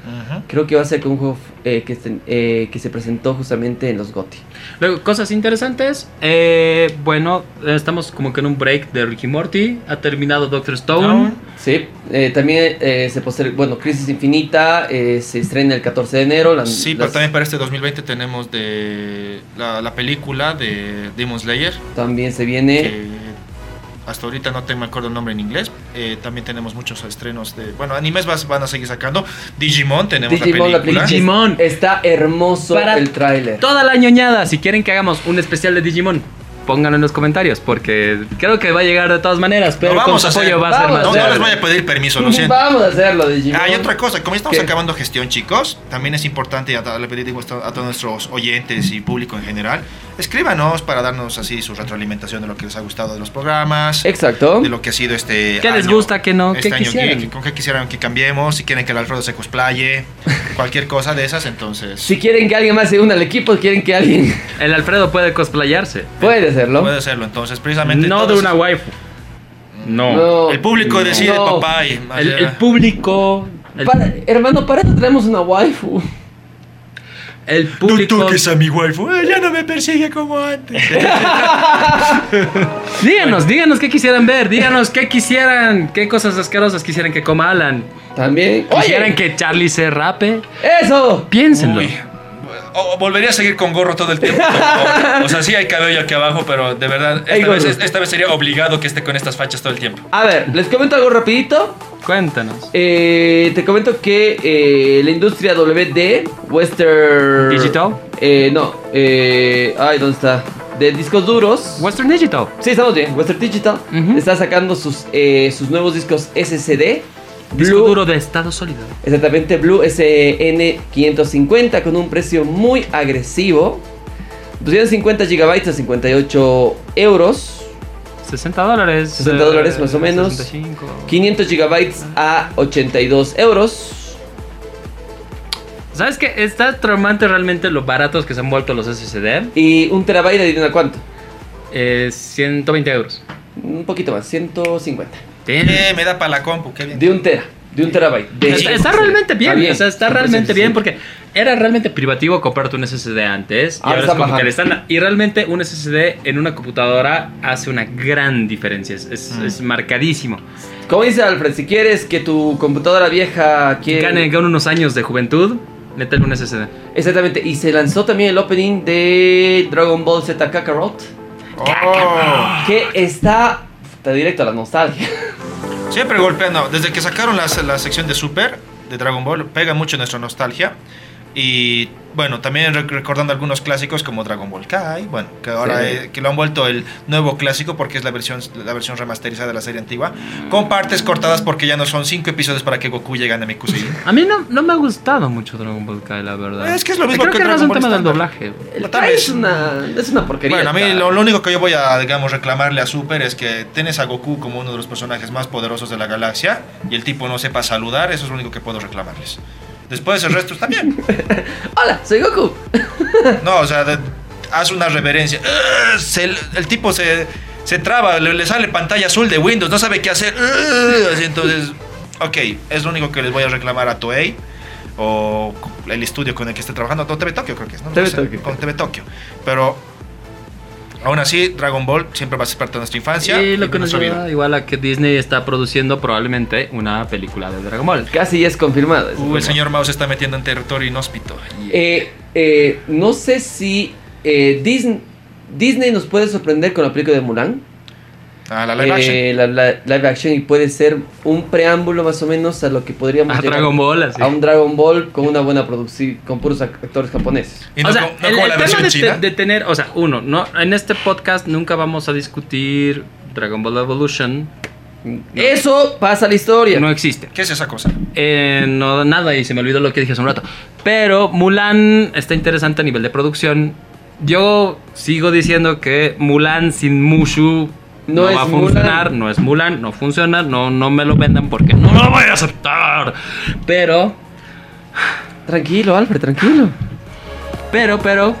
Speaker 1: Creo que va a ser con un juego eh, que, este- eh, que se presentó justamente en los GOTY.
Speaker 3: Luego, cosas interesantes, eh, bueno, estamos como que en un break de Ricky Morty, ha terminado Doctor Stone.
Speaker 1: Sí, eh, también eh, se poster bueno, Crisis Infinita eh, se estrena el 14 de enero. la-
Speaker 2: Sí, pero también para este 2020 tenemos de la, la película de Demon Slayer.
Speaker 1: también se viene.
Speaker 2: que hasta ahorita no te me acuerdo el nombre en inglés. Eh, también tenemos muchos estrenos de. Bueno, animes vas- van a seguir sacando. Digimon, tenemos
Speaker 1: Digimon,
Speaker 2: la
Speaker 1: la
Speaker 2: película.
Speaker 1: película.
Speaker 3: Digimon.
Speaker 1: Está hermoso
Speaker 3: Para
Speaker 1: el tráiler.
Speaker 3: Toda la ñoñada, si quieren que hagamos un especial de Digimon, pónganlo en los comentarios, porque creo que va a llegar de todas maneras, pero
Speaker 2: vamos
Speaker 3: con
Speaker 2: a hacer.
Speaker 3: apoyo va a ser más
Speaker 2: No, no les voy a pedir permiso, lo siento.
Speaker 1: Vamos a hacerlo, Digimon.
Speaker 2: Ah, y otra cosa, como estamos
Speaker 1: ¿Qué?
Speaker 2: acabando gestión, chicos, también es importante, y a- le digo a todos nuestros oyentes y público en general, escríbanos para darnos así su retroalimentación de lo que les ha gustado de los programas,
Speaker 1: Exacto.
Speaker 2: de lo que ha sido este
Speaker 3: ¿Qué les
Speaker 2: año-
Speaker 3: gusta, qué no?
Speaker 2: este
Speaker 3: ¿Qué
Speaker 2: año
Speaker 3: quisieran?
Speaker 2: geek, con qué quisieran que cambiemos, si quieren que el Alfredo se cosplaye, cualquier cosa de esas, entonces
Speaker 1: Si quieren que alguien más se una al equipo, quieren que alguien
Speaker 3: El Alfredo puede cosplayarse.
Speaker 1: puede hacerlo.
Speaker 2: puede hacerlo. Entonces, precisamente
Speaker 3: No de una waifu. No.
Speaker 1: No.
Speaker 2: el público
Speaker 1: No.
Speaker 2: decide,
Speaker 1: No.
Speaker 2: papá. Y,
Speaker 3: El, el público. El,
Speaker 1: Para- hermano, para eso traemos una waifu.
Speaker 3: el
Speaker 2: No
Speaker 3: público.
Speaker 2: toques a mi waifu, eh, ya no me persigue como antes.
Speaker 3: Díganos, díganos qué quisieran ver. Díganos qué quisieran. Qué cosas asquerosas quisieran que coma Alan.
Speaker 1: También.
Speaker 3: Quisieran
Speaker 1: Oye,
Speaker 3: que Charlie se rape.
Speaker 1: eso.
Speaker 3: Piénsenlo.
Speaker 2: Uy. O volvería a seguir con gorro todo el tiempo. pero- o sea, sí hay cabello aquí abajo, pero de verdad, esta vez, esta vez sería obligado que esté con estas fachas todo el tiempo.
Speaker 1: A ver, les comento algo rapidito.
Speaker 3: Cuéntanos.
Speaker 1: Eh, te comento que eh, la industria WD, Western...
Speaker 3: Digital.
Speaker 1: Eh, no, eh, ay, ¿dónde está? De discos duros.
Speaker 3: Western Digital.
Speaker 1: Sí, estamos bien. Western Digital está sacando sus, eh, sus nuevos discos SSD.
Speaker 3: Disco
Speaker 1: Blue-
Speaker 3: duro de estado sólido.
Speaker 1: Exactamente, Blue SN550 con un precio muy agresivo. 250 GB a 58 euros.
Speaker 3: 60 dólares.
Speaker 1: 60
Speaker 3: eh,
Speaker 1: dólares más o menos.
Speaker 3: 65.
Speaker 1: 500 GB a 82 euros.
Speaker 3: ¿Sabes qué? Está traumante realmente lo baratos que se han vuelto los SSD.
Speaker 1: Y un terabyte, adivina cuánto.
Speaker 3: Eh, 120 euros.
Speaker 1: Un poquito más, 150.
Speaker 2: Eh, me da para la compu, qué bien.
Speaker 1: De un tera, de un terabyte. De-
Speaker 3: Está, está realmente bien,
Speaker 1: Está
Speaker 3: o sea, está realmente
Speaker 1: sí.
Speaker 3: bien porque era realmente privativo comprarte un SSD antes y
Speaker 1: Ahora
Speaker 3: es
Speaker 1: está
Speaker 3: como que
Speaker 1: bajando.
Speaker 3: le están y realmente un SSD en una computadora hace una gran diferencia, es, es-
Speaker 2: Mm.
Speaker 3: es marcadísimo.
Speaker 1: Como dice Alfred, si quieres que tu computadora vieja quiere...
Speaker 3: Gane, gane unos años de juventud, métele un SSD.
Speaker 1: Exactamente, y se lanzó también el opening de Dragon Ball Z Kakarot,
Speaker 2: Oh.
Speaker 1: que está, directo a la nostalgia.
Speaker 2: Siempre golpeando. Desde que sacaron la, la sección de Super de Dragon Ball, pega mucho nuestra nostalgia. Y bueno, también rec- recordando algunos clásicos como Dragon Ball Kai, bueno, que ahora
Speaker 1: Sí.
Speaker 2: eh, que lo han vuelto el nuevo clásico porque es la versión, la versión remasterizada de la serie antigua, con partes cortadas porque ya no son cinco episodios para que Goku llegue a Namekusei.
Speaker 3: A mí no, no me ha gustado mucho Dragon Ball Kai, la verdad.
Speaker 2: Es que es lo mismo
Speaker 3: Creo
Speaker 2: que
Speaker 3: que, no es
Speaker 2: Dragon
Speaker 3: un
Speaker 2: Ball
Speaker 3: tema del doblaje.
Speaker 1: El Kai es una, es una porquería.
Speaker 2: Bueno, a mí lo, lo único que yo voy a, digamos, reclamarle a Super es que tienes a Goku como uno de los personajes más poderosos de la galaxia y el tipo no sepa saludar, eso es lo único que puedo reclamarles. Después el resto está bien.
Speaker 1: Hola, soy Goku.
Speaker 2: No, o sea, haz una reverencia. Se- el tipo se, se traba, le, le sale pantalla azul de Windows, no sabe qué hacer. Así, entonces, ok, es lo único que les voy a reclamar a Toei o el estudio con el que esté trabajando. No, TV Tokio creo que es, ¿no?
Speaker 1: TV
Speaker 2: No sé,
Speaker 1: Tokio.
Speaker 2: Con TV Tokio. Pero aún así, Dragon Ball siempre va a ser parte de nuestra infancia.
Speaker 3: Y lo que nos lleva
Speaker 2: vida.
Speaker 3: igual a que Disney está produciendo probablemente una película de Dragon Ball.
Speaker 1: Casi ya es confirmado.
Speaker 2: Uh, el señor Mao se está metiendo en territorio inhóspito.
Speaker 1: Eh, eh, no sé si eh, Disney, Disney nos puede sorprender con la película de Mulan.
Speaker 2: Ah, la live action.
Speaker 1: Eh, la, la- live action y puede ser un preámbulo más o menos a lo que podríamos
Speaker 3: A
Speaker 1: llegar
Speaker 3: Dragon Ball, así.
Speaker 1: a un Dragon Ball con una buena producción con puros ac- actores japoneses.
Speaker 2: Y no,
Speaker 3: o sea,
Speaker 2: co- no
Speaker 3: el,
Speaker 2: como
Speaker 3: el
Speaker 2: la
Speaker 3: tema
Speaker 2: versión
Speaker 3: de,
Speaker 2: china.
Speaker 3: de tener, o sea, uno, no, en este podcast nunca vamos a discutir Dragon Ball Evolution.
Speaker 1: Eso pasa a la historia.
Speaker 3: No existe.
Speaker 2: ¿Qué es esa cosa?
Speaker 3: Eh, no, nada, y se me olvidó lo que dije hace un rato. Pero Mulan está interesante a nivel de producción. Yo sigo diciendo que Mulan sin Mushu
Speaker 1: No
Speaker 3: no,
Speaker 1: es
Speaker 3: va a funcionar.
Speaker 1: Mulan.
Speaker 3: No es Mulan, no funciona. No, no me lo vendan porque no lo voy a aceptar. Pero,
Speaker 1: Tranquilo, Alfred, tranquilo.
Speaker 3: pero, pero,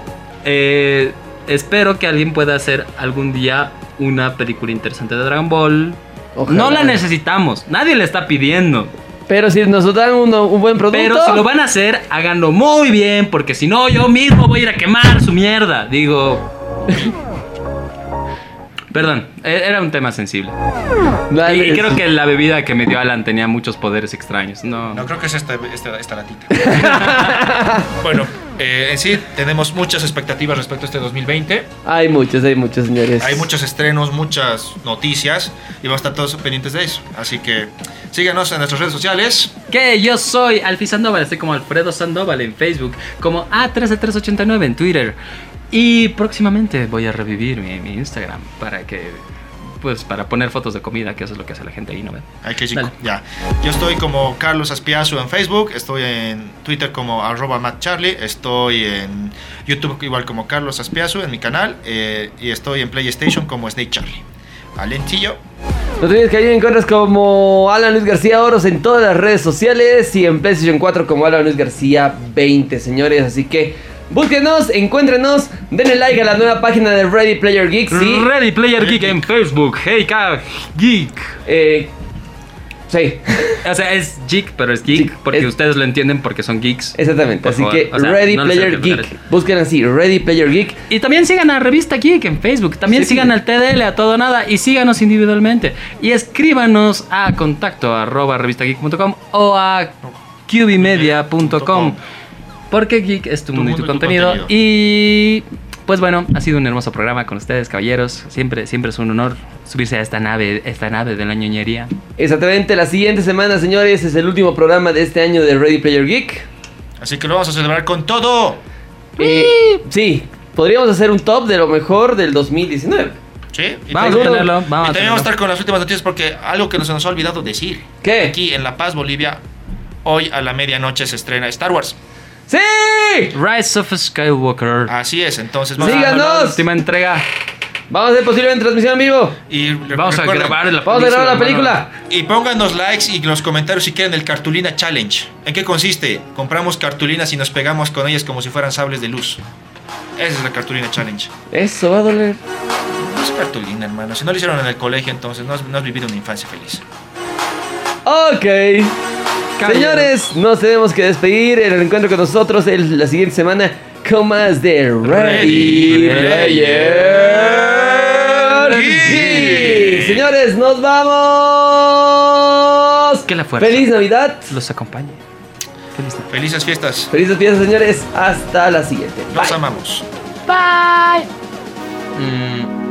Speaker 3: eh, espero que alguien pueda hacer algún día una película interesante de Dragon Ball.
Speaker 1: Ojalá.
Speaker 3: No la necesitamos, nadie le está pidiendo.
Speaker 1: Pero si nos dan uno- un buen producto.
Speaker 3: Pero si lo van a hacer, háganlo muy bien, porque si no, yo mismo voy a ir a quemar su mierda. Digo. Perdón, e- era un tema sensible.
Speaker 1: Dale,
Speaker 3: Y, y creo que la bebida que me dio Alan tenía muchos poderes extraños. No,
Speaker 2: No, creo que es esta, esta, esta latita. bueno, eh, en sí tenemos muchas expectativas respecto a este 2020.
Speaker 1: Hay muchos, hay muchos, señores.
Speaker 2: Hay muchos estrenos, muchas noticias y vamos a estar todos pendientes de eso. Así que síganos en nuestras redes sociales.
Speaker 3: Que yo soy Alfie Sandoval, estoy como Alfredo Sandoval en Facebook, como A13389 en Twitter. Y próximamente voy a revivir mi, mi Instagram para que. Pues para poner fotos de comida, que eso es lo que hace la gente ahí, ¿no ven?
Speaker 2: Ay, qué chico.
Speaker 3: Dale.
Speaker 2: Ya. Yo estoy como Carlos Aspiazu en Facebook, estoy en Twitter como arroba mattcharlie, estoy en YouTube igual como Carlos Aspiazu en mi canal eh, y estoy en PlayStation como Snake Charlie. Alentillo.
Speaker 1: No te olvides que ahí me encuentras como Alan Luis García Oros en todas las redes sociales y en PlayStation 4 como Alan Luis García 20, señores. Así que búsquenos, encuéntrenos, denle like a la nueva página de Ready Player Geek. Sí,
Speaker 3: Ready Player Geek en Facebook, Hey Ka Geek.
Speaker 1: eh, sí,
Speaker 3: O sea, es geek, pero es geek,
Speaker 1: Geek,
Speaker 3: porque
Speaker 1: es-
Speaker 3: ustedes lo entienden porque son geeks.
Speaker 1: exactamente.
Speaker 3: Por
Speaker 1: Así
Speaker 3: favor,
Speaker 1: que
Speaker 3: o sea,
Speaker 1: Ready
Speaker 3: no
Speaker 1: Player Geek. Busquen así, Ready Player Geek.
Speaker 3: Y también sigan a Revista Geek en Facebook. También
Speaker 1: Sí.
Speaker 3: sigan al TDL, a Todo Nada. Y síganos individualmente. Y escríbanos a contacto arroba revistageek.com o a cubimedia.com. porque Geek es tu,
Speaker 2: Tu
Speaker 3: mundo y tu
Speaker 2: y tu
Speaker 3: contenido.
Speaker 2: contenido.
Speaker 3: Y pues bueno, ha sido un hermoso programa con ustedes, caballeros. Siempre, siempre es un honor subirse a esta nave, esta nave de la ñoñería.
Speaker 1: Exactamente, la siguiente semana, señores, es el último programa de este año de Ready Player Geek.
Speaker 2: Así que lo vamos a celebrar con todo.
Speaker 1: Eh, sí, podríamos hacer un top de lo mejor del 2019.
Speaker 2: ¿Sí? Y
Speaker 3: Vamos a tenerlo,
Speaker 2: Y
Speaker 3: vamos a
Speaker 2: también vamos a estar con las últimas noticias porque algo que nos, nos ha olvidado decir.
Speaker 1: ¿Qué?
Speaker 2: Aquí en La Paz, Bolivia, hoy a la medianoche se estrena Star Wars.
Speaker 1: ¡Sí!
Speaker 3: Rise of Skywalker.
Speaker 2: Así es, entonces vamos
Speaker 1: Síganos.
Speaker 2: a...
Speaker 3: La última entrega.
Speaker 1: Vamos a hacer posiblemente transmisión en vivo.
Speaker 2: Y
Speaker 3: Vamos a grabar la
Speaker 1: Vamos a grabar la película.
Speaker 2: Y pónganos likes y los comentarios si quieren el cartulina challenge. ¿En qué consiste? Compramos cartulinas y nos pegamos con ellas como si fueran sables de luz. Esa es la cartulina challenge.
Speaker 1: Eso va a doler.
Speaker 2: No es cartulina, hermano. Si no lo hicieron en el colegio, entonces no has, no has vivido una infancia feliz.
Speaker 1: Ok. Señores, nos tenemos que despedir. El encuentro con nosotros el- la siguiente semana con más de Ready
Speaker 2: Ready
Speaker 1: Player. Geek. Señores, nos vamos.
Speaker 3: Que la fuerza.
Speaker 1: Feliz Navidad.
Speaker 3: Los acompañe. Feliz Navidad.
Speaker 2: Felices fiestas.
Speaker 1: Felices fiestas, señores. Hasta la siguiente.
Speaker 2: Los
Speaker 1: Bye.
Speaker 2: amamos.
Speaker 4: Bye.
Speaker 3: Mm,